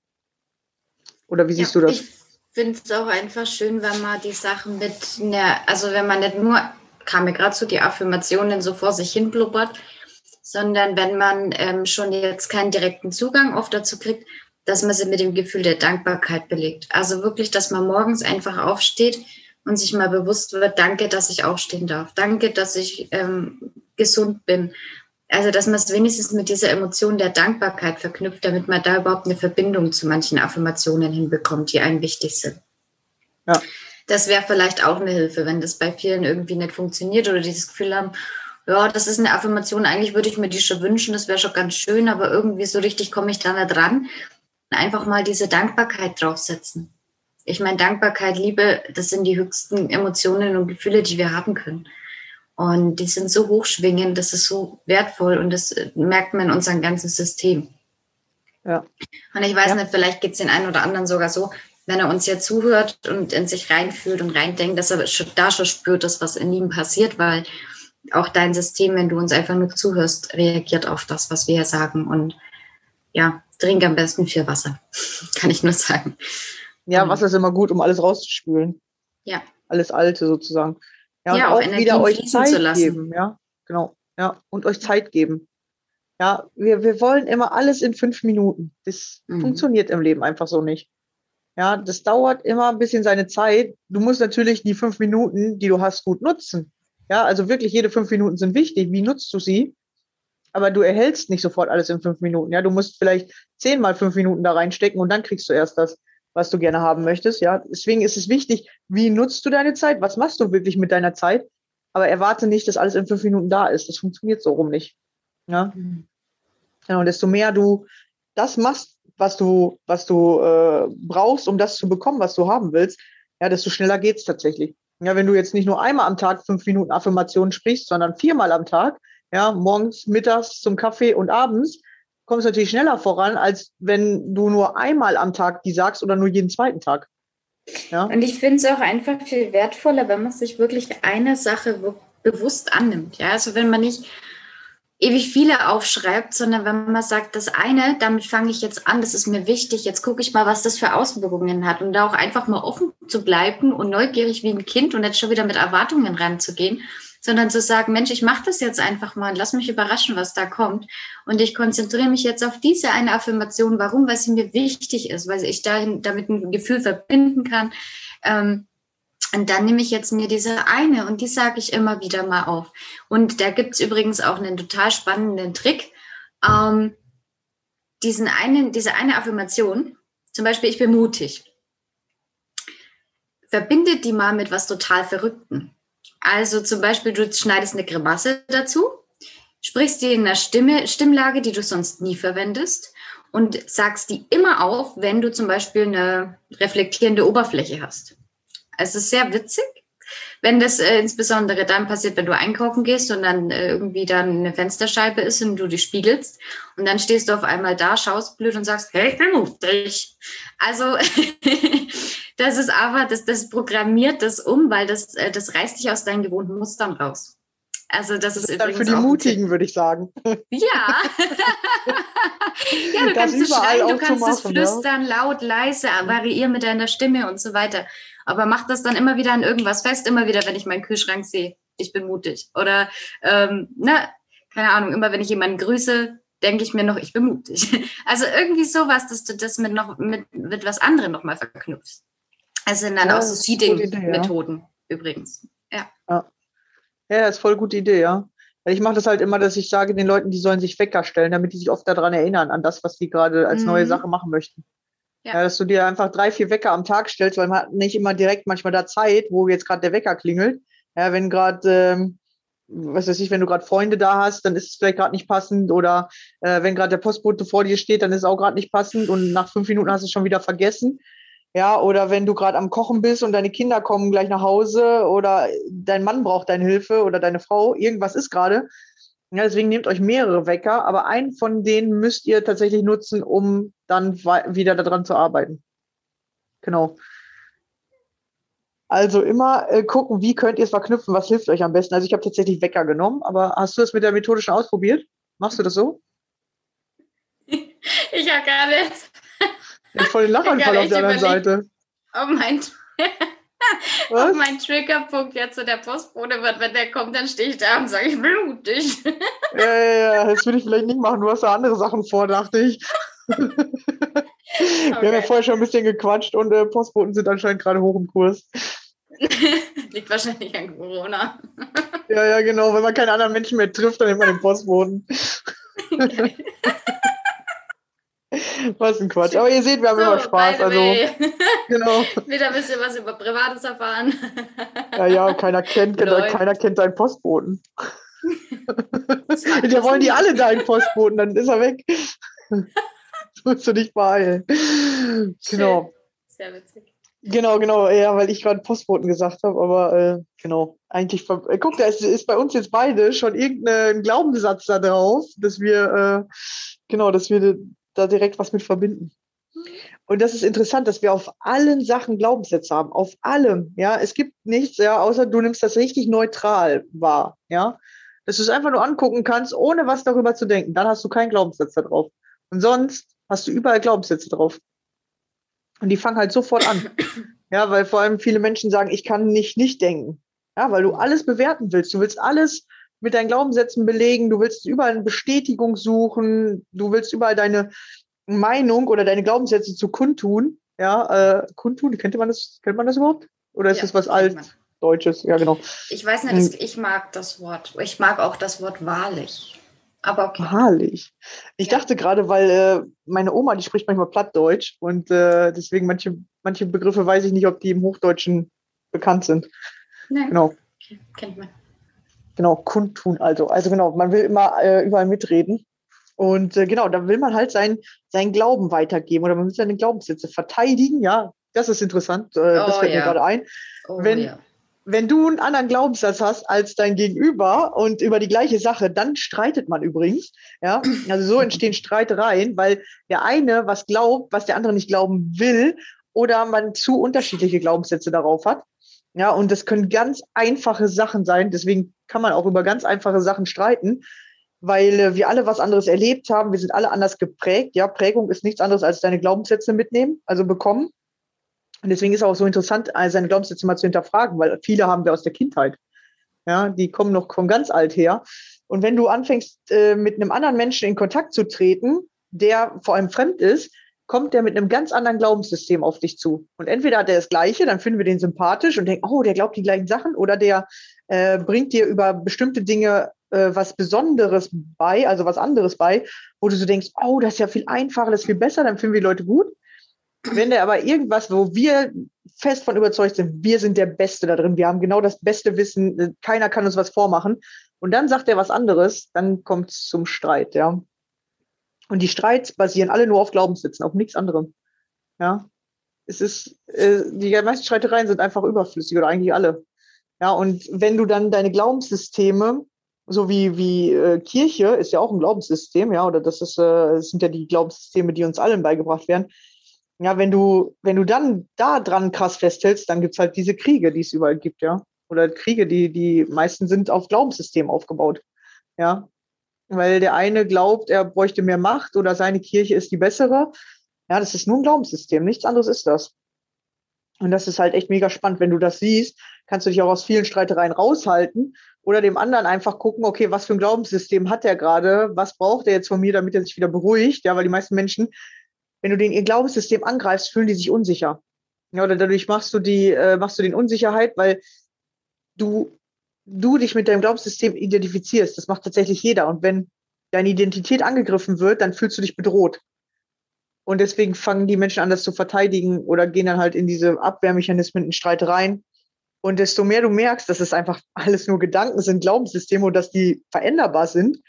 Oder wie siehst ja, du das? Ich finde es auch einfach schön, wenn man die Sachen mit, einer, also wenn man nicht nur, kam mir gerade so die Affirmationen so vor sich hin blubbert, sondern wenn man ähm, schon jetzt keinen direkten Zugang oft dazu kriegt, dass man sie mit dem Gefühl der Dankbarkeit belegt. Also wirklich, dass man morgens einfach aufsteht und sich mal bewusst wird, danke, dass ich aufstehen darf, danke, dass ich ähm, gesund bin. Also, dass man es wenigstens mit dieser Emotion der Dankbarkeit verknüpft, damit man da überhaupt eine Verbindung zu manchen Affirmationen hinbekommt, die einem wichtig sind. Ja. Das wäre vielleicht auch eine Hilfe, wenn das bei vielen irgendwie nicht funktioniert oder dieses Gefühl haben, ja, das ist eine Affirmation, eigentlich würde ich mir die schon wünschen, das wäre schon ganz schön, aber irgendwie so richtig komme ich da nicht dran. Einfach mal diese Dankbarkeit draufsetzen. Ich meine, Dankbarkeit, Liebe, das sind die höchsten Emotionen und Gefühle, die wir haben können. Und die sind so hochschwingend, das ist so wertvoll und das merkt man in unserem ganzen System. Ja. Und ich weiß ja. nicht, vielleicht geht es den einen oder anderen sogar so, wenn er uns ja zuhört und in sich reinfühlt und reindenkt, dass er schon, da schon spürt, dass was in ihm passiert, weil auch dein System, wenn du uns einfach nur zuhörst, reagiert auf das, was wir sagen. Und ja, trink am besten viel Wasser, [LAUGHS] kann ich nur sagen. Ja, Wasser ist immer gut, um alles rauszuspülen. Ja. Alles Alte sozusagen. Ja, ja und auch, auch wieder euch Zeit geben, ja, genau. Ja, und euch Zeit geben. Ja, wir, wir wollen immer alles in fünf Minuten. Das mhm. funktioniert im Leben einfach so nicht. Ja, das dauert immer ein bisschen seine Zeit. Du musst natürlich die fünf Minuten, die du hast, gut nutzen. Ja, also wirklich jede fünf Minuten sind wichtig. Wie nutzt du sie? Aber du erhältst nicht sofort alles in fünf Minuten. Ja, du musst vielleicht zehnmal fünf Minuten da reinstecken und dann kriegst du erst das, was du gerne haben möchtest. Ja, deswegen ist es wichtig, wie nutzt du deine Zeit? Was machst du wirklich mit deiner Zeit? Aber erwarte nicht, dass alles in fünf Minuten da ist. Das funktioniert so rum nicht. Ja. Mhm. Genau, desto mehr du das machst, was du, was du äh, brauchst, um das zu bekommen, was du haben willst, ja, desto schneller geht's tatsächlich. Ja, wenn du jetzt nicht nur einmal am Tag fünf Minuten Affirmationen sprichst, sondern viermal am Tag, ja, morgens, mittags zum Kaffee und abends, kommst du natürlich schneller voran, als wenn du nur einmal am Tag die sagst oder nur jeden zweiten Tag. Ja? Und ich finde es auch einfach viel wertvoller, wenn man sich wirklich eine Sache bewusst annimmt. Ja, also wenn man nicht ewig viele aufschreibt, sondern wenn man sagt, das eine, damit fange ich jetzt an, das ist mir wichtig, jetzt gucke ich mal, was das für Auswirkungen hat und da auch einfach mal offen zu bleiben und neugierig wie ein Kind und jetzt schon wieder mit Erwartungen ranzugehen, sondern zu sagen, Mensch, ich mache das jetzt einfach mal und lass mich überraschen, was da kommt. Und ich konzentriere mich jetzt auf diese eine Affirmation. Warum? Weil sie mir wichtig ist, weil ich dahin, damit ein Gefühl verbinden kann. Ähm, und dann nehme ich jetzt mir diese eine und die sage ich immer wieder mal auf. Und da gibt es übrigens auch einen total spannenden Trick. Ähm, diesen einen, diese eine Affirmation, zum Beispiel, ich bin mutig, verbindet die mal mit was total Verrückten. Also zum Beispiel, du schneidest eine Grimasse dazu, sprichst die in einer Stimme, Stimmlage, die du sonst nie verwendest und sagst die immer auf, wenn du zum Beispiel eine reflektierende Oberfläche hast. Es ist sehr witzig, wenn das äh, insbesondere dann passiert, wenn du einkaufen gehst und dann äh, irgendwie dann eine Fensterscheibe ist und du dich spiegelst und dann stehst du auf einmal da, schaust blöd und sagst, hey, ich bin mutig. Also [LAUGHS] das ist aber, das, das programmiert das um, weil das, äh, das reißt dich aus deinen gewohnten Mustern raus. Also das, das ist, ist dann für die Mutigen, würde ich sagen. Ja. [LAUGHS] ja, du das kannst es schreien, du kannst es flüstern, ja. laut, leise, variieren mit deiner Stimme und so weiter. Aber mach das dann immer wieder an irgendwas fest, immer wieder, wenn ich meinen Kühlschrank sehe. Ich bin mutig. Oder, ähm, ne, keine Ahnung, immer wenn ich jemanden grüße, denke ich mir noch, ich bin mutig. [LAUGHS] Also irgendwie sowas, dass du das mit noch mit, mit was anderem nochmal verknüpfst. Es sind dann ja, auch so Seeding-Methoden ja. übrigens. Ja. ja. Ja, ist voll gute Idee, ja. Ich mache das halt immer, dass ich sage den Leuten, die sollen sich Wecker stellen, damit die sich oft daran erinnern, an das, was sie gerade als mhm. neue Sache machen möchten. Ja. ja. dass du dir einfach drei, vier Wecker am Tag stellst, weil man hat nicht immer direkt manchmal da Zeit, wo jetzt gerade der Wecker klingelt. Ja, wenn gerade, ähm, was weiß ich, wenn du gerade Freunde da hast, dann ist es vielleicht gerade nicht passend oder äh, wenn gerade der Postbote vor dir steht, dann ist es auch gerade nicht passend und nach fünf Minuten hast du es schon wieder vergessen. Ja, oder wenn du gerade am Kochen bist und deine Kinder kommen gleich nach Hause oder dein Mann braucht deine Hilfe oder deine Frau, irgendwas ist gerade. Ja, deswegen nehmt euch mehrere Wecker, aber einen von denen müsst ihr tatsächlich nutzen, um dann wieder daran zu arbeiten. Genau. Also immer äh, gucken, wie könnt ihr es verknüpfen, was hilft euch am besten. Also ich habe tatsächlich Wecker genommen, aber hast du es mit der Methode schon ausprobiert? Machst du das so? [LAUGHS] Ich habe gerade ich voll den Lachanfall auf der anderen Seite. Oh mein, [LAUGHS] auf mein Triggerpunkt jetzt so der Postbote wird, wenn der kommt, dann stehe ich da und sage, ich blutig. Ja, ja, ja, das würde ich vielleicht nicht machen. Du hast ja andere Sachen vor, dachte ich. Okay. [LAUGHS] Wir haben ja vorher schon ein bisschen gequatscht und äh, Postboten sind anscheinend gerade hoch im Kurs. [LAUGHS] Liegt wahrscheinlich an Corona. ja, ja, genau. Wenn man keine anderen Menschen mehr trifft, dann nimmt man den Postboten. Was ein Quatsch. Aber ihr seht, wir haben so, immer Spaß. Also, [LAUGHS] genau. Wieder ein bisschen was über Privates erfahren. ja, ja, keiner kennt, [LAUGHS] keiner kennt deinen Postboten. [LAUGHS] ja, wollen die alle deinen Postboten, dann ist er weg. musst du nicht beeilen. Genau. Sehr witzig. Genau, genau, ja, weil ich gerade Postboten gesagt habe, aber äh, genau, eigentlich, äh, guck, da ist, ist, bei uns jetzt beide schon irgendein Glaubenssatz da drauf, dass wir, äh, genau, dass wir da direkt was mit verbinden. Und das ist interessant, dass wir auf allen Sachen Glaubenssätze haben, auf allem. Ja, es gibt nichts, ja, außer du nimmst das richtig neutral wahr. Ja, dass du es einfach nur angucken kannst, ohne was darüber zu denken. Dann hast du keinen Glaubenssatz da drauf. Und sonst hast du überall Glaubenssätze drauf. Und die fangen halt sofort an. Ja, weil vor allem viele Menschen sagen, ich kann nicht nicht denken. Ja, weil du alles bewerten willst. Du willst alles mit deinen Glaubenssätzen belegen, du willst überall eine Bestätigung suchen, du willst überall deine Meinung oder deine Glaubenssätze zu kundtun. Ja, äh, kundtun, kennt man das, kennt man das überhaupt? Oder ist ja, das was altdeutsches? Ja, genau. Ich weiß nicht, hm. ich mag das Wort. Ich mag auch das Wort wahrlich. Aber okay. Wahrlich. Ich ja. dachte gerade, weil äh, meine Oma, die spricht manchmal Plattdeutsch und äh, deswegen manche, manche Begriffe weiß ich nicht, ob die im Hochdeutschen bekannt sind. Nein. Genau. Okay. Kennt man. Genau, kundtun also. Also genau, man will immer äh, überall mitreden. Und äh, genau, da will man halt sein, seinen Glauben weitergeben oder man will seine Glaubenssätze verteidigen. Ja, das ist interessant. Äh, das oh, fällt ja. mir gerade ein. Oh, wenn, ja. wenn du einen anderen Glaubenssatz hast als dein Gegenüber und über die gleiche Sache, dann streitet man übrigens. Ja, also so entstehen [LAUGHS] Streitereien, weil der eine was glaubt, was der andere nicht glauben will, oder man zu unterschiedliche Glaubenssätze darauf hat. Ja, und das können ganz einfache Sachen sein. Deswegen kann man auch über ganz einfache Sachen streiten, weil äh, wir alle was anderes erlebt haben. Wir sind alle anders geprägt. Ja, Prägung ist nichts anderes als deine Glaubenssätze mitnehmen, also bekommen. Und deswegen ist auch so interessant, seine Glaubenssätze mal zu hinterfragen, weil viele haben wir aus der Kindheit. Ja, die kommen noch von ganz alt her. Und wenn du anfängst, äh, mit einem anderen Menschen in Kontakt zu treten, der vor allem fremd ist, kommt der mit einem ganz anderen Glaubenssystem auf dich zu. Und entweder hat er das Gleiche, dann finden wir den sympathisch und denken, oh, der glaubt die gleichen Sachen, oder der äh, bringt dir über bestimmte Dinge äh, was Besonderes bei, also was anderes bei, wo du so denkst, oh, das ist ja viel einfacher, das ist viel besser, dann finden wir die Leute gut. Wenn der aber irgendwas, wo wir fest von überzeugt sind, wir sind der Beste da drin, wir haben genau das beste Wissen, keiner kann uns was vormachen, und dann sagt er was anderes, dann kommt es zum Streit, ja. Und die Streits basieren alle nur auf Glaubenssätzen, auf nichts anderem. Ja. Es ist, äh, die meisten Streitereien sind einfach überflüssig oder eigentlich alle. Ja, und wenn du dann deine Glaubenssysteme, so wie, wie äh, Kirche ist ja auch ein Glaubenssystem, ja, oder das ist, äh, sind ja die Glaubenssysteme, die uns allen beigebracht werden, ja, wenn du, wenn du dann da dran krass festhältst, dann gibt's halt diese Kriege, die es überall gibt, ja. Oder Kriege, die, die meisten sind auf Glaubenssystemen aufgebaut. Ja. Weil der eine glaubt, er bräuchte mehr Macht oder seine Kirche ist die bessere. Ja, das ist nur ein Glaubenssystem, nichts anderes ist das. Und das ist halt echt mega spannend. Wenn du das siehst, kannst du dich auch aus vielen Streitereien raushalten oder dem anderen einfach gucken, okay, was für ein Glaubenssystem hat er gerade? Was braucht er jetzt von mir, damit er sich wieder beruhigt? Ja, weil die meisten Menschen wenn du den ihr Glaubenssystem angreifst, fühlen die sich unsicher. Ja, oder dadurch machst du die, äh, machst du den Unsicherheit, weil du, du dich mit deinem Glaubenssystem identifizierst. Das macht tatsächlich jeder. Und wenn deine Identität angegriffen wird, dann fühlst du dich bedroht. Und deswegen fangen die Menschen an, das zu verteidigen oder gehen dann halt in diese Abwehrmechanismen, in Streitereien. Und desto mehr du merkst, dass es einfach alles nur Gedanken sind, Glaubenssysteme und dass die veränderbar sind,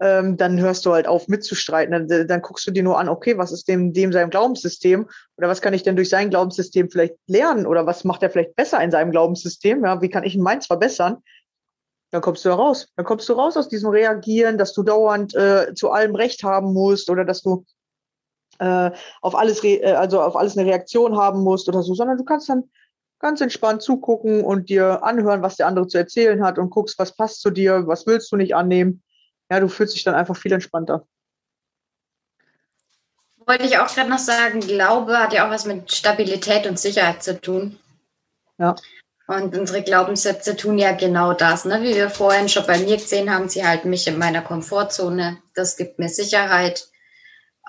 ähm, dann hörst du halt auf mitzustreiten. Dann, dann guckst du dir nur an, okay, was ist dem, dem sein Glaubenssystem oder was kann ich denn durch sein Glaubenssystem vielleicht lernen oder was macht er vielleicht besser in seinem Glaubenssystem? Ja, wie kann ich in meins verbessern? Dann kommst du da raus. Dann kommst du raus aus diesem Reagieren, dass du dauernd äh, zu allem Recht haben musst oder dass du äh, auf alles, äh, also auf alles eine Reaktion haben musst oder so, sondern du kannst dann ganz entspannt zugucken und dir anhören, was der andere zu erzählen hat und guckst, was passt zu dir, was willst du nicht annehmen ja, du fühlst dich dann einfach viel entspannter. Wollte ich auch gerade noch sagen, Glaube hat ja auch was mit Stabilität und Sicherheit zu tun. Ja. Und unsere Glaubenssätze tun ja genau das, ne? wie wir vorhin schon bei mir gesehen haben, sie halten mich in meiner Komfortzone. Das gibt mir Sicherheit.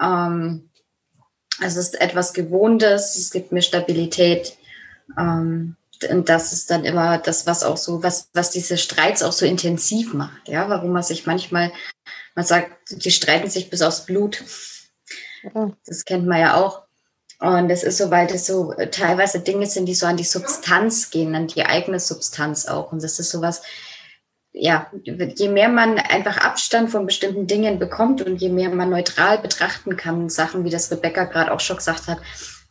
Ähm, es ist etwas Gewohntes, es gibt mir Stabilität. Ähm, und das ist dann immer das, was auch so, was, was diese Streits auch so intensiv macht, ja, warum man sich manchmal, man sagt, die streiten sich bis aufs Blut. Das kennt man ja auch. Und es ist so, weil das so teilweise Dinge sind, die so an die Substanz gehen, an die eigene Substanz auch. Und das ist sowas, ja, je mehr man einfach Abstand von bestimmten Dingen bekommt und je mehr man neutral betrachten kann, Sachen, wie das Rebecca gerade auch schon gesagt hat,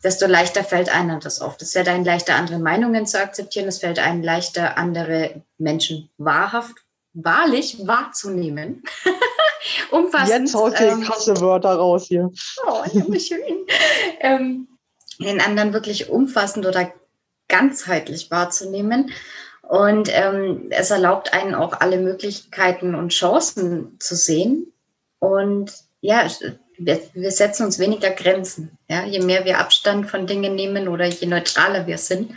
desto leichter fällt einem das oft. Es fällt einem leichter, andere Meinungen zu akzeptieren. Es fällt einem leichter, andere Menschen wahrhaft, wahrlich wahrzunehmen. [LAUGHS] Umfassend. Jetzt haut ihr ähm, krasse Wörter raus hier. Oh, ja, [LAUGHS] schön. ähm, den anderen wirklich umfassend oder ganzheitlich wahrzunehmen. Und ähm, es erlaubt einen auch alle Möglichkeiten und Chancen zu sehen. Und ja, wir, wir setzen uns weniger Grenzen. Ja? Je mehr wir Abstand von Dingen nehmen oder je neutraler wir sind.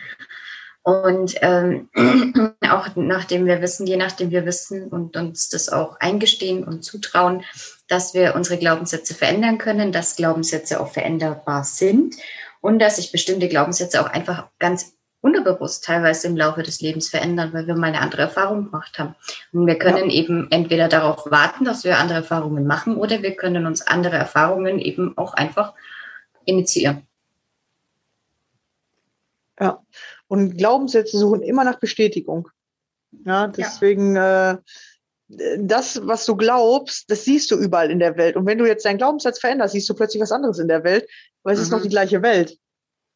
Und ähm, [CLEARS THROAT] auch nachdem wir wissen, je nachdem wir wissen und uns das auch eingestehen und zutrauen, dass wir unsere Glaubenssätze verändern können, dass Glaubenssätze auch veränderbar sind und dass sich bestimmte Glaubenssätze auch einfach ganz unterbewusst teilweise im Laufe des Lebens verändern, weil wir mal eine andere Erfahrung gemacht haben. Und wir können ja. eben entweder darauf warten, dass wir andere Erfahrungen machen, oder wir können uns andere Erfahrungen eben auch einfach initiieren. Ja, und Glaubenssätze suchen immer nach Bestätigung. Ja, deswegen ja. Äh, das, was du glaubst, das siehst du überall in der Welt. Und wenn du jetzt deinen Glaubenssatz veränderst, siehst du plötzlich was anderes in der Welt, weil es mhm. ist noch mhm. die gleiche Welt.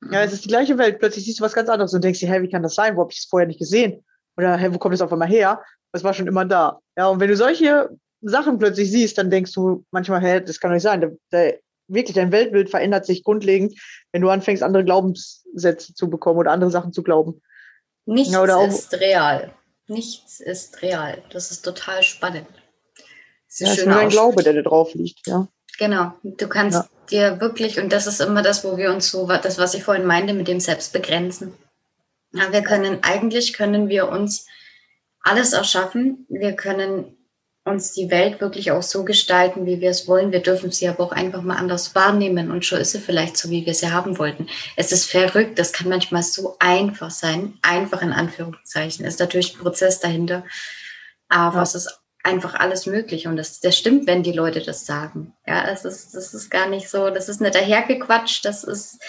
Ja, es ist die gleiche Welt. Plötzlich siehst du was ganz anderes und denkst dir, hä, wie kann das sein? Wo habe ich das vorher nicht gesehen? Oder hä, wo kommt das auf einmal her? Das war schon immer da. Ja, und wenn du solche Sachen plötzlich siehst, dann denkst du manchmal, hä, das kann doch nicht sein. Der, der, wirklich, dein Weltbild verändert sich grundlegend, wenn du anfängst, andere Glaubenssätze zu bekommen oder andere Sachen zu glauben. Nichts ja, ist real. Nichts ist real. Das ist total spannend. Das ist, ja, ist nur dein Glaube, der da drauf liegt, ja. Genau. Du kannst ja. dir wirklich, und das ist immer das, wo wir uns so, das, was ich vorhin meinte, mit dem Selbstbegrenzen. Ja, wir können, eigentlich können wir uns alles erschaffen. Wir können uns die Welt wirklich auch so gestalten, wie wir es wollen. Wir dürfen sie aber auch einfach mal anders wahrnehmen und schon ist sie vielleicht so, wie wir sie haben wollten. Es ist verrückt, das kann manchmal so einfach sein, einfach in Anführungszeichen. Ist natürlich ein Prozess dahinter, aber ja. es ist einfach alles möglich und das, das stimmt, wenn die Leute das sagen. Ja, es ist, das ist gar nicht so, das ist nicht dahergequatscht, das ist,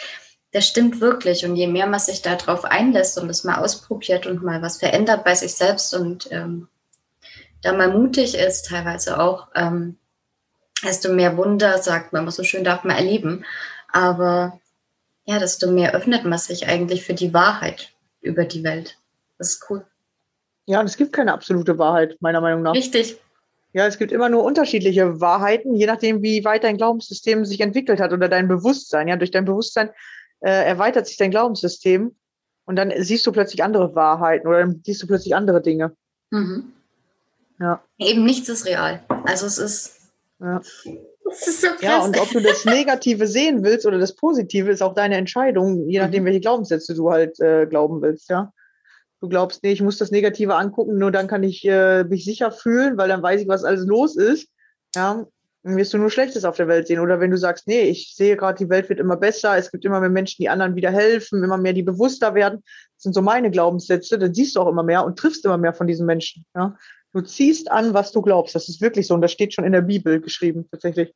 das stimmt wirklich. Und je mehr man sich darauf einlässt und das mal ausprobiert und mal was verändert bei sich selbst und ähm, da mal mutig ist, teilweise auch, ähm, desto mehr Wunder, sagt man so schön, darf man erleben. Aber ja, desto mehr öffnet man sich eigentlich für die Wahrheit über die Welt. Das ist cool. Ja, und es gibt keine absolute Wahrheit, meiner Meinung nach. Richtig. Ja, es gibt immer nur unterschiedliche Wahrheiten, je nachdem, wie weit dein Glaubenssystem sich entwickelt hat oder dein Bewusstsein. Ja, durch dein Bewusstsein äh, erweitert sich dein Glaubenssystem und dann siehst du plötzlich andere Wahrheiten oder dann siehst du plötzlich andere Dinge. Mhm. Ja. Eben nichts ist real. Also es ist. Ja. Das ist so krass. Ja, und ob du das [LAUGHS] Negative sehen willst oder das Positive, ist auch deine Entscheidung, je nachdem, mhm. welche Glaubenssätze du halt äh, glauben willst, ja. Du glaubst, nee, ich muss das Negative angucken, nur dann kann ich äh, mich sicher fühlen, weil dann weiß ich, was alles los ist. Ja, dann wirst du nur Schlechtes auf der Welt sehen. Oder wenn du sagst, nee, ich sehe gerade, die Welt wird immer besser, es gibt immer mehr Menschen, die anderen wieder helfen, immer mehr, die bewusster werden. Das sind so meine Glaubenssätze, dann siehst du auch immer mehr und triffst immer mehr von diesen Menschen. Ja? Du ziehst an, was du glaubst. Das ist wirklich so. Und das steht schon in der Bibel geschrieben, tatsächlich.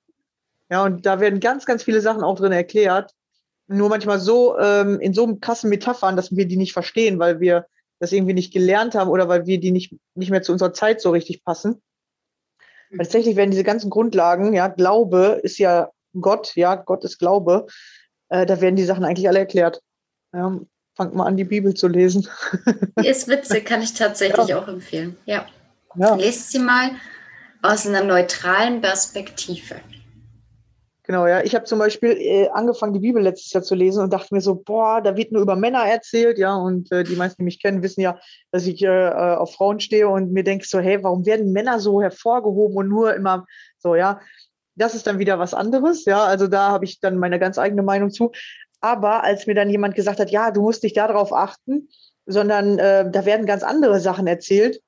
Ja, und da werden ganz, ganz viele Sachen auch drin erklärt. Nur manchmal so ähm, in so krassen Metaphern, dass wir die nicht verstehen, weil wir das irgendwie nicht gelernt haben oder weil wir die nicht, nicht mehr zu unserer Zeit so richtig passen. Mhm. Tatsächlich werden diese ganzen Grundlagen, ja, Glaube ist ja Gott, ja, Gott ist Glaube, äh, da werden die Sachen eigentlich alle erklärt. Ja, fangt mal an, die Bibel zu lesen. Die ist witzig, kann ich tatsächlich [LAUGHS] ja. auch empfehlen. Ja. ja. Lest sie mal aus einer neutralen Perspektive. Genau, ja. Ich habe zum Beispiel äh, angefangen, die Bibel letztes Jahr zu lesen und dachte mir so, boah, da wird nur über Männer erzählt, ja. Und äh, die meisten, die mich kennen, wissen ja, dass ich äh, auf Frauen stehe und mir denke so, hey, warum werden Männer so hervorgehoben und nur immer so, ja. Das ist dann wieder was anderes, ja. Also da habe ich dann meine ganz eigene Meinung zu. Aber als mir dann jemand gesagt hat, ja, du musst dich darauf achten, sondern äh, da werden ganz andere Sachen erzählt,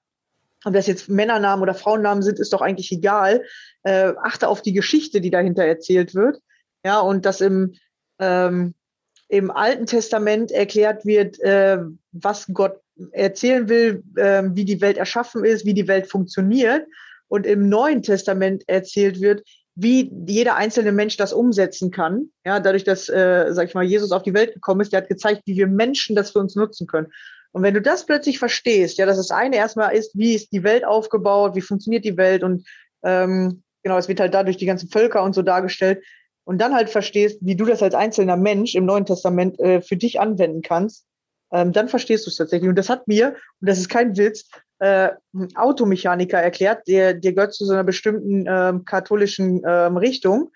ob das jetzt Männernamen oder Frauennamen sind, ist doch eigentlich egal. Äh, achte auf die Geschichte, die dahinter erzählt wird. Ja, und dass im, ähm, im Alten Testament erklärt wird, äh, was Gott erzählen will, äh, wie die Welt erschaffen ist, wie die Welt funktioniert. Und im Neuen Testament erzählt wird, wie jeder einzelne Mensch das umsetzen kann. Ja, dadurch, dass, äh, sag ich mal, Jesus auf die Welt gekommen ist, der hat gezeigt, wie wir Menschen das für uns nutzen können. Und wenn du das plötzlich verstehst, ja, dass das eine erstmal ist, wie ist die Welt aufgebaut, wie funktioniert die Welt und ähm, genau, es wird halt dadurch die ganzen Völker und so dargestellt und dann halt verstehst, wie du das als einzelner Mensch im Neuen Testament äh, für dich anwenden kannst, ähm, dann verstehst du es tatsächlich. Und das hat mir, und das ist kein Witz, äh, ein Automechaniker erklärt, der, der gehört zu so einer bestimmten ähm, katholischen ähm, Richtung.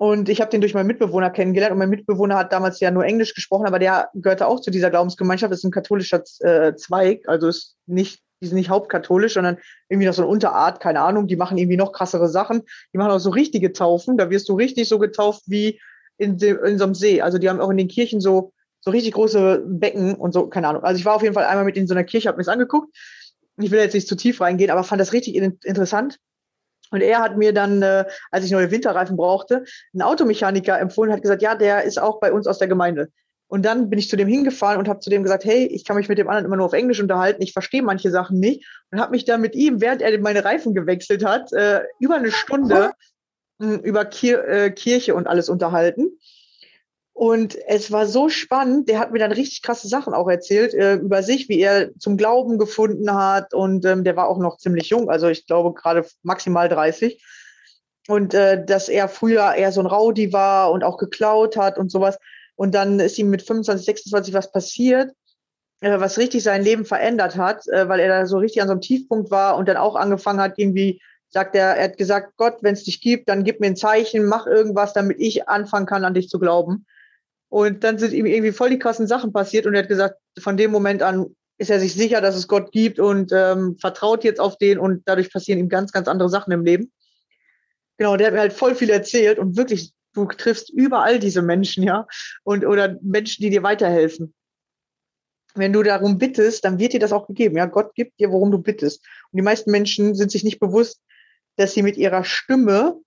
Und ich habe den durch meinen Mitbewohner kennengelernt. Und mein Mitbewohner hat damals ja nur Englisch gesprochen, aber der gehörte auch zu dieser Glaubensgemeinschaft. Das ist ein katholischer äh, Zweig, also ist nicht, die sind nicht hauptkatholisch, sondern irgendwie noch so eine Unterart, keine Ahnung. Die machen irgendwie noch krassere Sachen. Die machen auch so richtige Taufen. Da wirst du richtig so getauft wie in, in so einem See. Also die haben auch in den Kirchen so, so richtig große Becken und so, keine Ahnung. Also ich war auf jeden Fall einmal mit in so einer Kirche, habe mir das angeguckt. Ich will jetzt nicht zu tief reingehen, aber fand das richtig interessant. Und er hat mir dann, äh, als ich neue Winterreifen brauchte, einen Automechaniker empfohlen, hat gesagt, ja, der ist auch bei uns aus der Gemeinde. Und dann bin ich zu dem hingefahren und habe zu dem gesagt, hey, ich kann mich mit dem anderen immer nur auf Englisch unterhalten, ich verstehe manche Sachen nicht. Und habe mich dann mit ihm, während er meine Reifen gewechselt hat, äh, über eine Stunde über Kir äh, Kirche und alles unterhalten. Und es war so spannend, der hat mir dann richtig krasse Sachen auch erzählt äh, über sich, wie er zum Glauben gefunden hat. Und ähm, der war auch noch ziemlich jung, also ich glaube gerade maximal 30. Und äh, dass er früher eher so ein Rowdy war und auch geklaut hat und sowas. Und dann ist ihm mit 25, 26 was passiert, äh, was richtig sein Leben verändert hat, äh, weil er da so richtig an so einem Tiefpunkt war und dann auch angefangen hat, irgendwie, sagt er, er hat gesagt, Gott, wenn es dich gibt, dann gib mir ein Zeichen, mach irgendwas, damit ich anfangen kann, an dich zu glauben. Und dann sind ihm irgendwie voll die krassen Sachen passiert und er hat gesagt, von dem Moment an ist er sich sicher, dass es Gott gibt und ähm, vertraut jetzt auf den und dadurch passieren ihm ganz, ganz andere Sachen im Leben. Genau, der hat mir halt voll viel erzählt und wirklich, du triffst überall diese Menschen, ja, und oder Menschen, die dir weiterhelfen. Wenn du darum bittest, dann wird dir das auch gegeben. Ja, Gott gibt dir, worum du bittest. Und die meisten Menschen sind sich nicht bewusst, dass sie mit ihrer Stimme,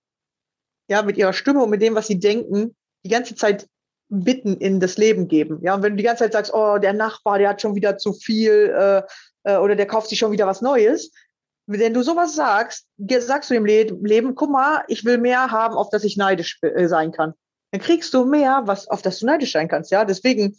ja, mit ihrer Stimme und mit dem, was sie denken, die ganze Zeit Bitten in das Leben geben. Ja, und wenn du die ganze Zeit sagst, oh, der Nachbar, der hat schon wieder zu viel äh, äh, oder der kauft sich schon wieder was Neues, wenn du sowas sagst, sagst du im Leben, guck mal, ich will mehr haben, auf das ich neidisch äh, sein kann. Dann kriegst du mehr, was, auf das du neidisch sein kannst. Ja, deswegen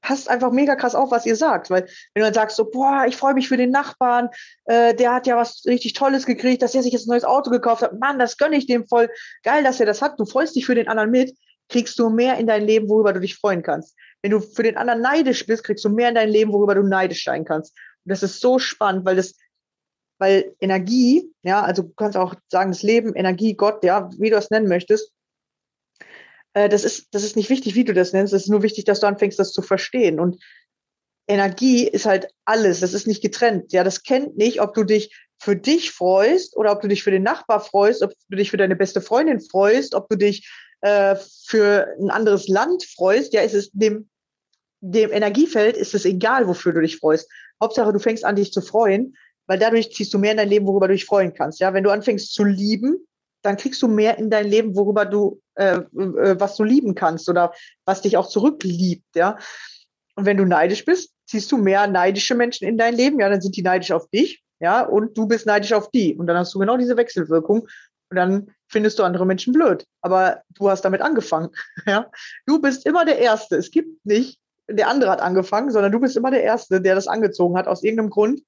passt einfach mega krass auf, was ihr sagt. Weil wenn du dann sagst so, boah, ich freue mich für den Nachbarn, äh, der hat ja was richtig Tolles gekriegt, dass er sich jetzt ein neues Auto gekauft hat. Mann, das gönne ich dem voll. Geil, dass er das hat. Du freust dich für den anderen mit, kriegst du mehr in dein Leben, worüber du dich freuen kannst. Wenn du für den anderen neidisch bist, kriegst du mehr in dein Leben, worüber du neidisch sein kannst. Und das ist so spannend, weil das weil Energie, ja, also du kannst auch sagen, das Leben, Energie, Gott, ja, wie du es nennen möchtest, äh, das ist, das ist nicht wichtig, wie du das nennst, es ist nur wichtig, dass du anfängst, das zu verstehen. Und Energie ist halt alles, das ist nicht getrennt. Ja, das kennt nicht, ob du dich für dich freust oder ob du dich für den Nachbar freust, ob du dich für deine beste Freundin freust, ob du dich äh, für ein anderes Land freust. Ja, ist es dem, dem Energiefeld ist es egal, wofür du dich freust. Hauptsache, du fängst an, dich zu freuen weil dadurch ziehst du mehr in dein Leben, worüber du dich freuen kannst. Ja, wenn du anfängst zu lieben, dann kriegst du mehr in dein Leben, worüber du, äh, äh, was du lieben kannst oder was dich auch zurückliebt. Ja, und wenn du neidisch bist, ziehst du mehr neidische Menschen in dein Leben. Ja, dann sind die neidisch auf dich. Ja, und du bist neidisch auf die. Und dann hast du genau diese Wechselwirkung. Und dann findest du andere Menschen blöd. Aber du hast damit angefangen. [LAUGHS] Ja, du bist immer der Erste. Es gibt nicht, der andere hat angefangen, sondern du bist immer der Erste, der das angezogen hat aus irgendeinem Grund.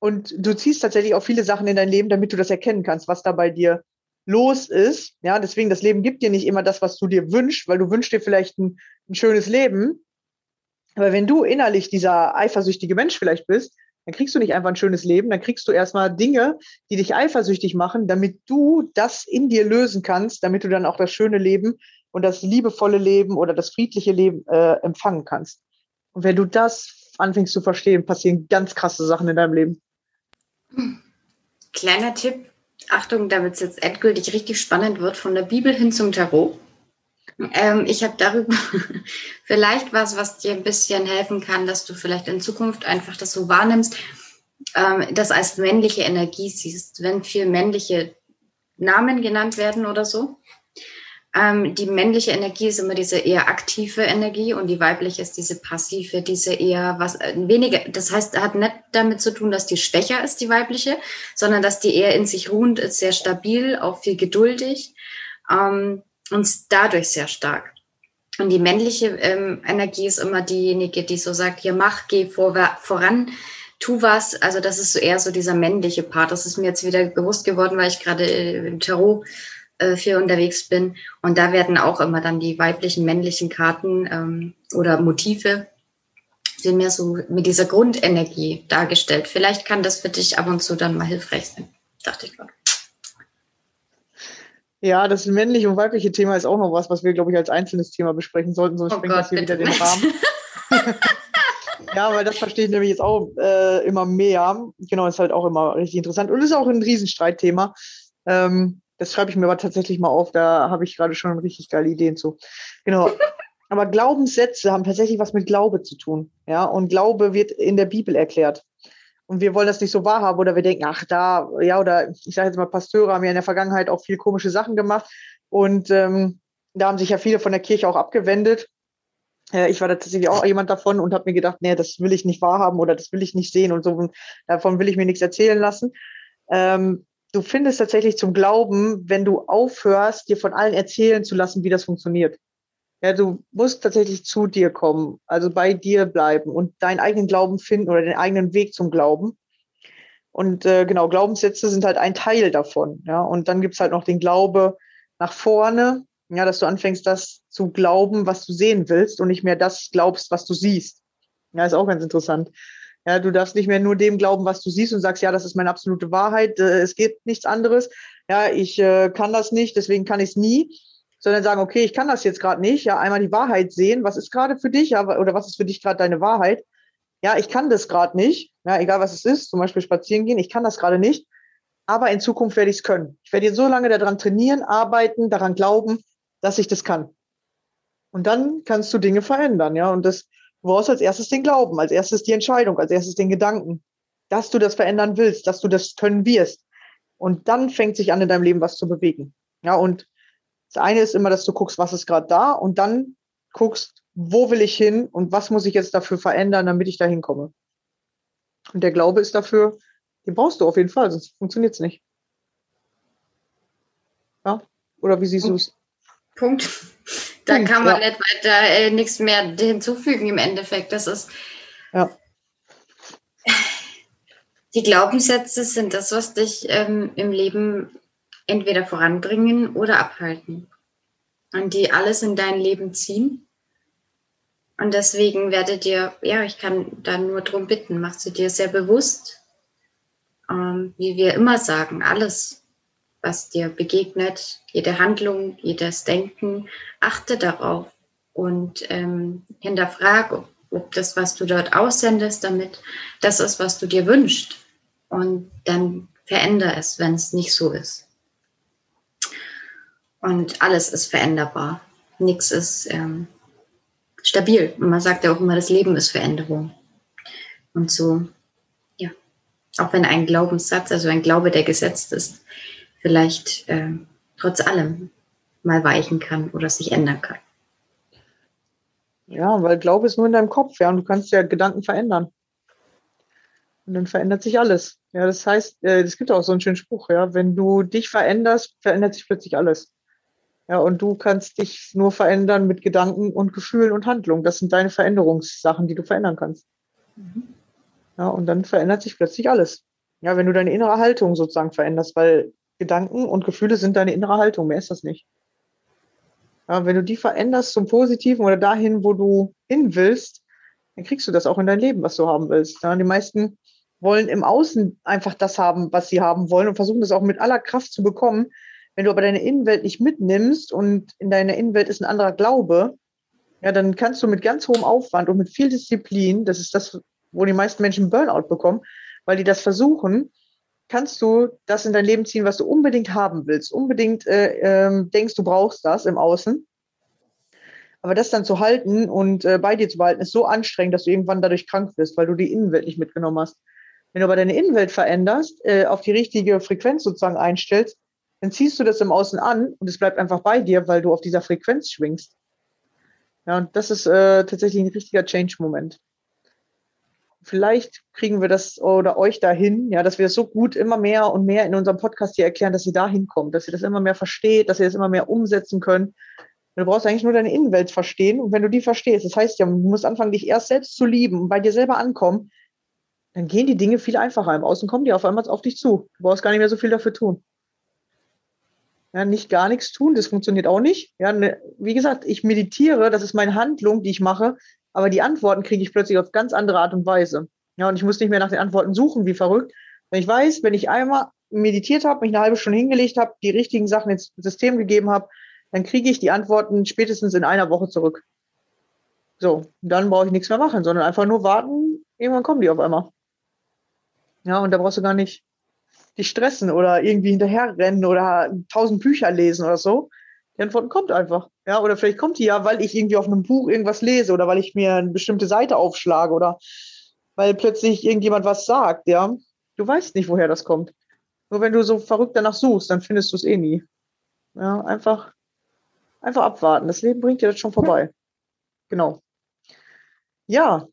Und du ziehst tatsächlich auch viele Sachen in dein Leben, damit du das erkennen kannst, was da bei dir los ist. Ja, deswegen, das Leben gibt dir nicht immer das, was du dir wünschst, weil du wünschst dir vielleicht ein, ein schönes Leben. Aber wenn du innerlich dieser eifersüchtige Mensch vielleicht bist, dann kriegst du nicht einfach ein schönes Leben, dann kriegst du erstmal Dinge, die dich eifersüchtig machen, damit du das in dir lösen kannst, damit du dann auch das schöne Leben und das liebevolle Leben oder das friedliche Leben äh, empfangen kannst. Und wenn du das anfängst zu verstehen, passieren ganz krasse Sachen in deinem Leben. Kleiner Tipp, Achtung, damit es jetzt endgültig richtig spannend wird, von der Bibel hin zum Tarot. Ähm, ich habe darüber [LAUGHS] vielleicht was, was dir ein bisschen helfen kann, dass du vielleicht in Zukunft einfach das so wahrnimmst, ähm, das als männliche Energie siehst, wenn viel männliche Namen genannt werden oder so. Ähm, die männliche Energie ist immer diese eher aktive Energie und die weibliche ist diese passive, diese eher was äh, weniger. Das heißt, hat nicht damit zu tun, dass die schwächer ist, die weibliche, sondern dass die eher in sich ruhend ist, sehr stabil, auch viel geduldig ähm, und dadurch sehr stark. Und die männliche ähm, Energie ist immer diejenige, die so sagt, hier mach, geh vor, voran, tu was. Also das ist so eher so dieser männliche Part. Das ist mir jetzt wieder bewusst geworden, weil ich gerade äh, im Tarot äh, viel unterwegs bin. Und da werden auch immer dann die weiblichen, männlichen Karten ähm, oder Motive sind mehr so mit dieser Grundenergie dargestellt. Vielleicht kann das für dich ab und zu dann mal hilfreich sein, dachte ich gerade. Ja, das männliche und weibliche Thema ist auch noch was, was wir, glaube ich, als einzelnes Thema besprechen sollten, sonst oh sprengt das hier wieder den Rahmen. [LAUGHS] ja, weil das verstehe ich nämlich jetzt auch äh, immer mehr. Genau, ist halt auch immer richtig interessant und ist auch ein Riesenstreitthema. Ähm, das schreibe ich mir aber tatsächlich mal auf, da habe ich gerade schon richtig geile Ideen zu. Genau. [LAUGHS] Aber Glaubenssätze haben tatsächlich was mit Glaube zu tun. Ja, und Glaube wird in der Bibel erklärt. Und wir wollen das nicht so wahrhaben oder wir denken, ach, da, ja, oder ich sage jetzt mal, Pasteure haben ja in der Vergangenheit auch viel komische Sachen gemacht. Und ähm, da haben sich ja viele von der Kirche auch abgewendet. Äh, ich war tatsächlich auch jemand davon und habe mir gedacht, nee, das will ich nicht wahrhaben oder das will ich nicht sehen und so. Davon will ich mir nichts erzählen lassen. Ähm, du findest tatsächlich zum Glauben, wenn du aufhörst, dir von allen erzählen zu lassen, wie das funktioniert. Ja, du musst tatsächlich zu dir kommen, also bei dir bleiben und deinen eigenen Glauben finden oder den eigenen Weg zum Glauben. Und äh, genau, Glaubenssätze sind halt ein Teil davon. Ja, und dann gibt's halt noch den Glaube nach vorne. Ja, dass du anfängst, das zu glauben, was du sehen willst und nicht mehr das glaubst, was du siehst. Ja, ist auch ganz interessant. Ja, du darfst nicht mehr nur dem glauben, was du siehst und sagst, ja, das ist meine absolute Wahrheit, äh, es geht nichts anderes. Ja, ich äh, kann das nicht, deswegen kann ich es nie, sondern sagen, okay, ich kann das jetzt gerade nicht. Ja, einmal die Wahrheit sehen, was ist gerade für dich, ja, oder was ist für dich gerade deine Wahrheit? Ja, ich kann das gerade nicht, ja, egal was es ist, zum Beispiel spazieren gehen, ich kann das gerade nicht, aber in Zukunft werde ich es können. Ich werde jetzt so lange daran trainieren, arbeiten, daran glauben, dass ich das kann. Und dann kannst du Dinge verändern, ja, und das Du brauchst als erstes den Glauben, als erstes die Entscheidung, als erstes den Gedanken, dass du das verändern willst, dass du das können wirst. Und dann fängt sich an, in deinem Leben was zu bewegen. Ja, und das eine ist immer, dass du guckst, was ist gerade da und dann guckst, wo will ich hin und was muss ich jetzt dafür verändern, damit ich da hinkomme. Und der Glaube ist dafür, den brauchst du auf jeden Fall, sonst funktioniert es nicht. Ja? Oder wie siehst du es? Punkt. [LAUGHS] Da kann man ja. nicht weiter äh, nichts mehr hinzufügen im Endeffekt. Das ist. Ja. [LAUGHS] Die Glaubenssätze sind das, was dich ähm, im Leben entweder voranbringen oder abhalten. Und die alles in dein Leben ziehen. Und deswegen werde dir, ja, ich kann da nur drum bitten, machst du dir sehr bewusst, ähm, wie wir immer sagen, alles was dir begegnet, jede Handlung, jedes Denken, achte darauf und ähm, hinterfrag, ob, das, was du dort aussendest, damit das ist, was du dir wünschst. Und dann veränder es, wenn es nicht so ist. Und alles ist veränderbar. Nichts ist ähm, stabil. Und man sagt ja auch immer, das Leben ist Veränderung. Und so, ja, auch wenn ein Glaubenssatz, also ein Glaube, der gesetzt ist, vielleicht äh, trotz allem mal weichen kann oder sich ändern kann. Ja, weil Glaube ist nur in deinem Kopf, ja, und du kannst ja Gedanken verändern. Und dann verändert sich alles. Ja, das heißt, äh, es gibt auch so einen schönen Spruch, ja, wenn du dich veränderst, verändert sich plötzlich alles. Ja, und du kannst dich nur verändern mit Gedanken und Gefühlen und Handlungen. Das sind deine Veränderungssachen, die du verändern kannst. Mhm. Ja, und dann verändert sich plötzlich alles. Ja, wenn du deine innere Haltung sozusagen veränderst, weil Gedanken und Gefühle sind deine innere Haltung, mehr ist das nicht. Ja, wenn du die veränderst zum Positiven oder dahin, wo du hin willst, dann kriegst du das auch in dein Leben, was du haben willst. Ja, die meisten wollen im Außen einfach das haben, was sie haben wollen und versuchen das auch mit aller Kraft zu bekommen. Wenn du aber deine Innenwelt nicht mitnimmst und in deiner Innenwelt ist ein anderer Glaube, ja, dann kannst du mit ganz hohem Aufwand und mit viel Disziplin, das ist das, wo die meisten Menschen Burnout bekommen, weil die das versuchen, kannst du das in dein Leben ziehen, was du unbedingt haben willst, unbedingt äh, ähm, denkst, du brauchst das im Außen. Aber das dann zu halten und äh, bei dir zu behalten, ist so anstrengend, dass du irgendwann dadurch krank wirst, weil du die Innenwelt nicht mitgenommen hast. Wenn du aber deine Innenwelt veränderst, äh, auf die richtige Frequenz sozusagen einstellst, dann ziehst du das im Außen an und es bleibt einfach bei dir, weil du auf dieser Frequenz schwingst. Ja, und das ist äh, tatsächlich ein richtiger Change-Moment vielleicht kriegen wir das oder euch dahin, ja, dass wir das so gut immer mehr und mehr in unserem Podcast hier erklären, dass ihr da hinkommt, dass ihr das immer mehr versteht, dass ihr das immer mehr umsetzen könnt. Du brauchst eigentlich nur deine Innenwelt verstehen. Und wenn du die verstehst, das heißt ja, du musst anfangen, dich erst selbst zu lieben und bei dir selber ankommen, dann gehen die Dinge viel einfacher. Im Außen kommen die auf einmal auf dich zu. Du brauchst gar nicht mehr so viel dafür tun. Ja, nicht gar nichts tun, das funktioniert auch nicht. Ja, ne, wie gesagt, ich meditiere, das ist meine Handlung, die ich mache, aber die Antworten kriege ich plötzlich auf ganz andere Art und Weise. Ja, und ich muss nicht mehr nach den Antworten suchen, wie verrückt. Wenn ich weiß, wenn ich einmal meditiert habe, mich eine halbe Stunde hingelegt habe, die richtigen Sachen ins System gegeben habe, dann kriege ich die Antworten spätestens in einer Woche zurück. So, dann brauche ich nichts mehr machen, sondern einfach nur warten, irgendwann kommen die auf einmal. Ja, und da brauchst du gar nicht dich stressen oder irgendwie hinterherrennen oder tausend Bücher lesen oder so. Die Antwort kommt einfach. Ja, oder vielleicht kommt die ja, weil ich irgendwie auf einem Buch irgendwas lese oder weil ich mir eine bestimmte Seite aufschlage oder weil plötzlich irgendjemand was sagt, ja. Du weißt nicht, woher das kommt. Nur wenn du so verrückt danach suchst, dann findest du es eh nie. Ja, einfach, einfach abwarten. Das Leben bringt dir das schon vorbei. Genau. Ja,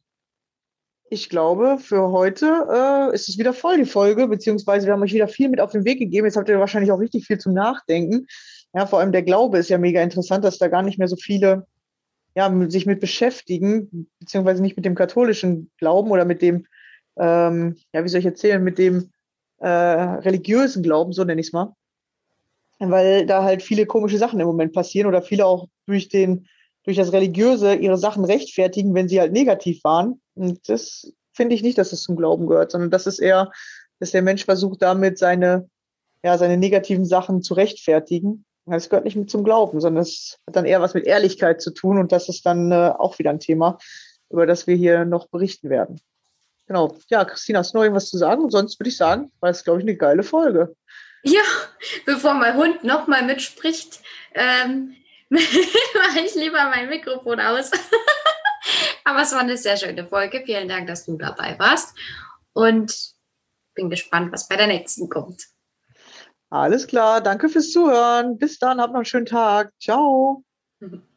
ich glaube, für heute äh, ist es wieder voll, die Folge, beziehungsweise wir haben euch wieder viel mit auf den Weg gegeben. Jetzt habt ihr wahrscheinlich auch richtig viel zum Nachdenken. Ja, vor allem der Glaube ist ja mega interessant, dass da gar nicht mehr so viele ja, sich mit beschäftigen, beziehungsweise nicht mit dem katholischen Glauben oder mit dem, ähm, ja, wie soll ich erzählen, mit dem äh, religiösen Glauben, so nenne ich es mal. weil da halt viele komische Sachen im Moment passieren oder viele auch durch den, durch das Religiöse ihre Sachen rechtfertigen, wenn sie halt negativ waren. Und das finde ich nicht, dass es zum Glauben gehört, sondern das ist eher, dass der Mensch versucht, damit seine, ja, seine negativen Sachen zu rechtfertigen. Das gehört nicht mit zum Glauben, sondern es hat dann eher was mit Ehrlichkeit zu tun und das ist dann äh, auch wieder ein Thema, über das wir hier noch berichten werden. Genau. Ja, Christina, hast du noch irgendwas zu sagen? Und sonst würde ich sagen, war es, glaube ich, eine geile Folge. Ja, bevor mein Hund nochmal mitspricht, ähm, [LAUGHS] mache ich lieber mein Mikrofon aus. Aber es war eine sehr schöne Folge. Vielen Dank, dass du dabei warst. Und bin gespannt, was bei der nächsten kommt. Alles klar. Danke fürs Zuhören. Bis dann. Habt noch einen schönen Tag. Ciao. [LAUGHS]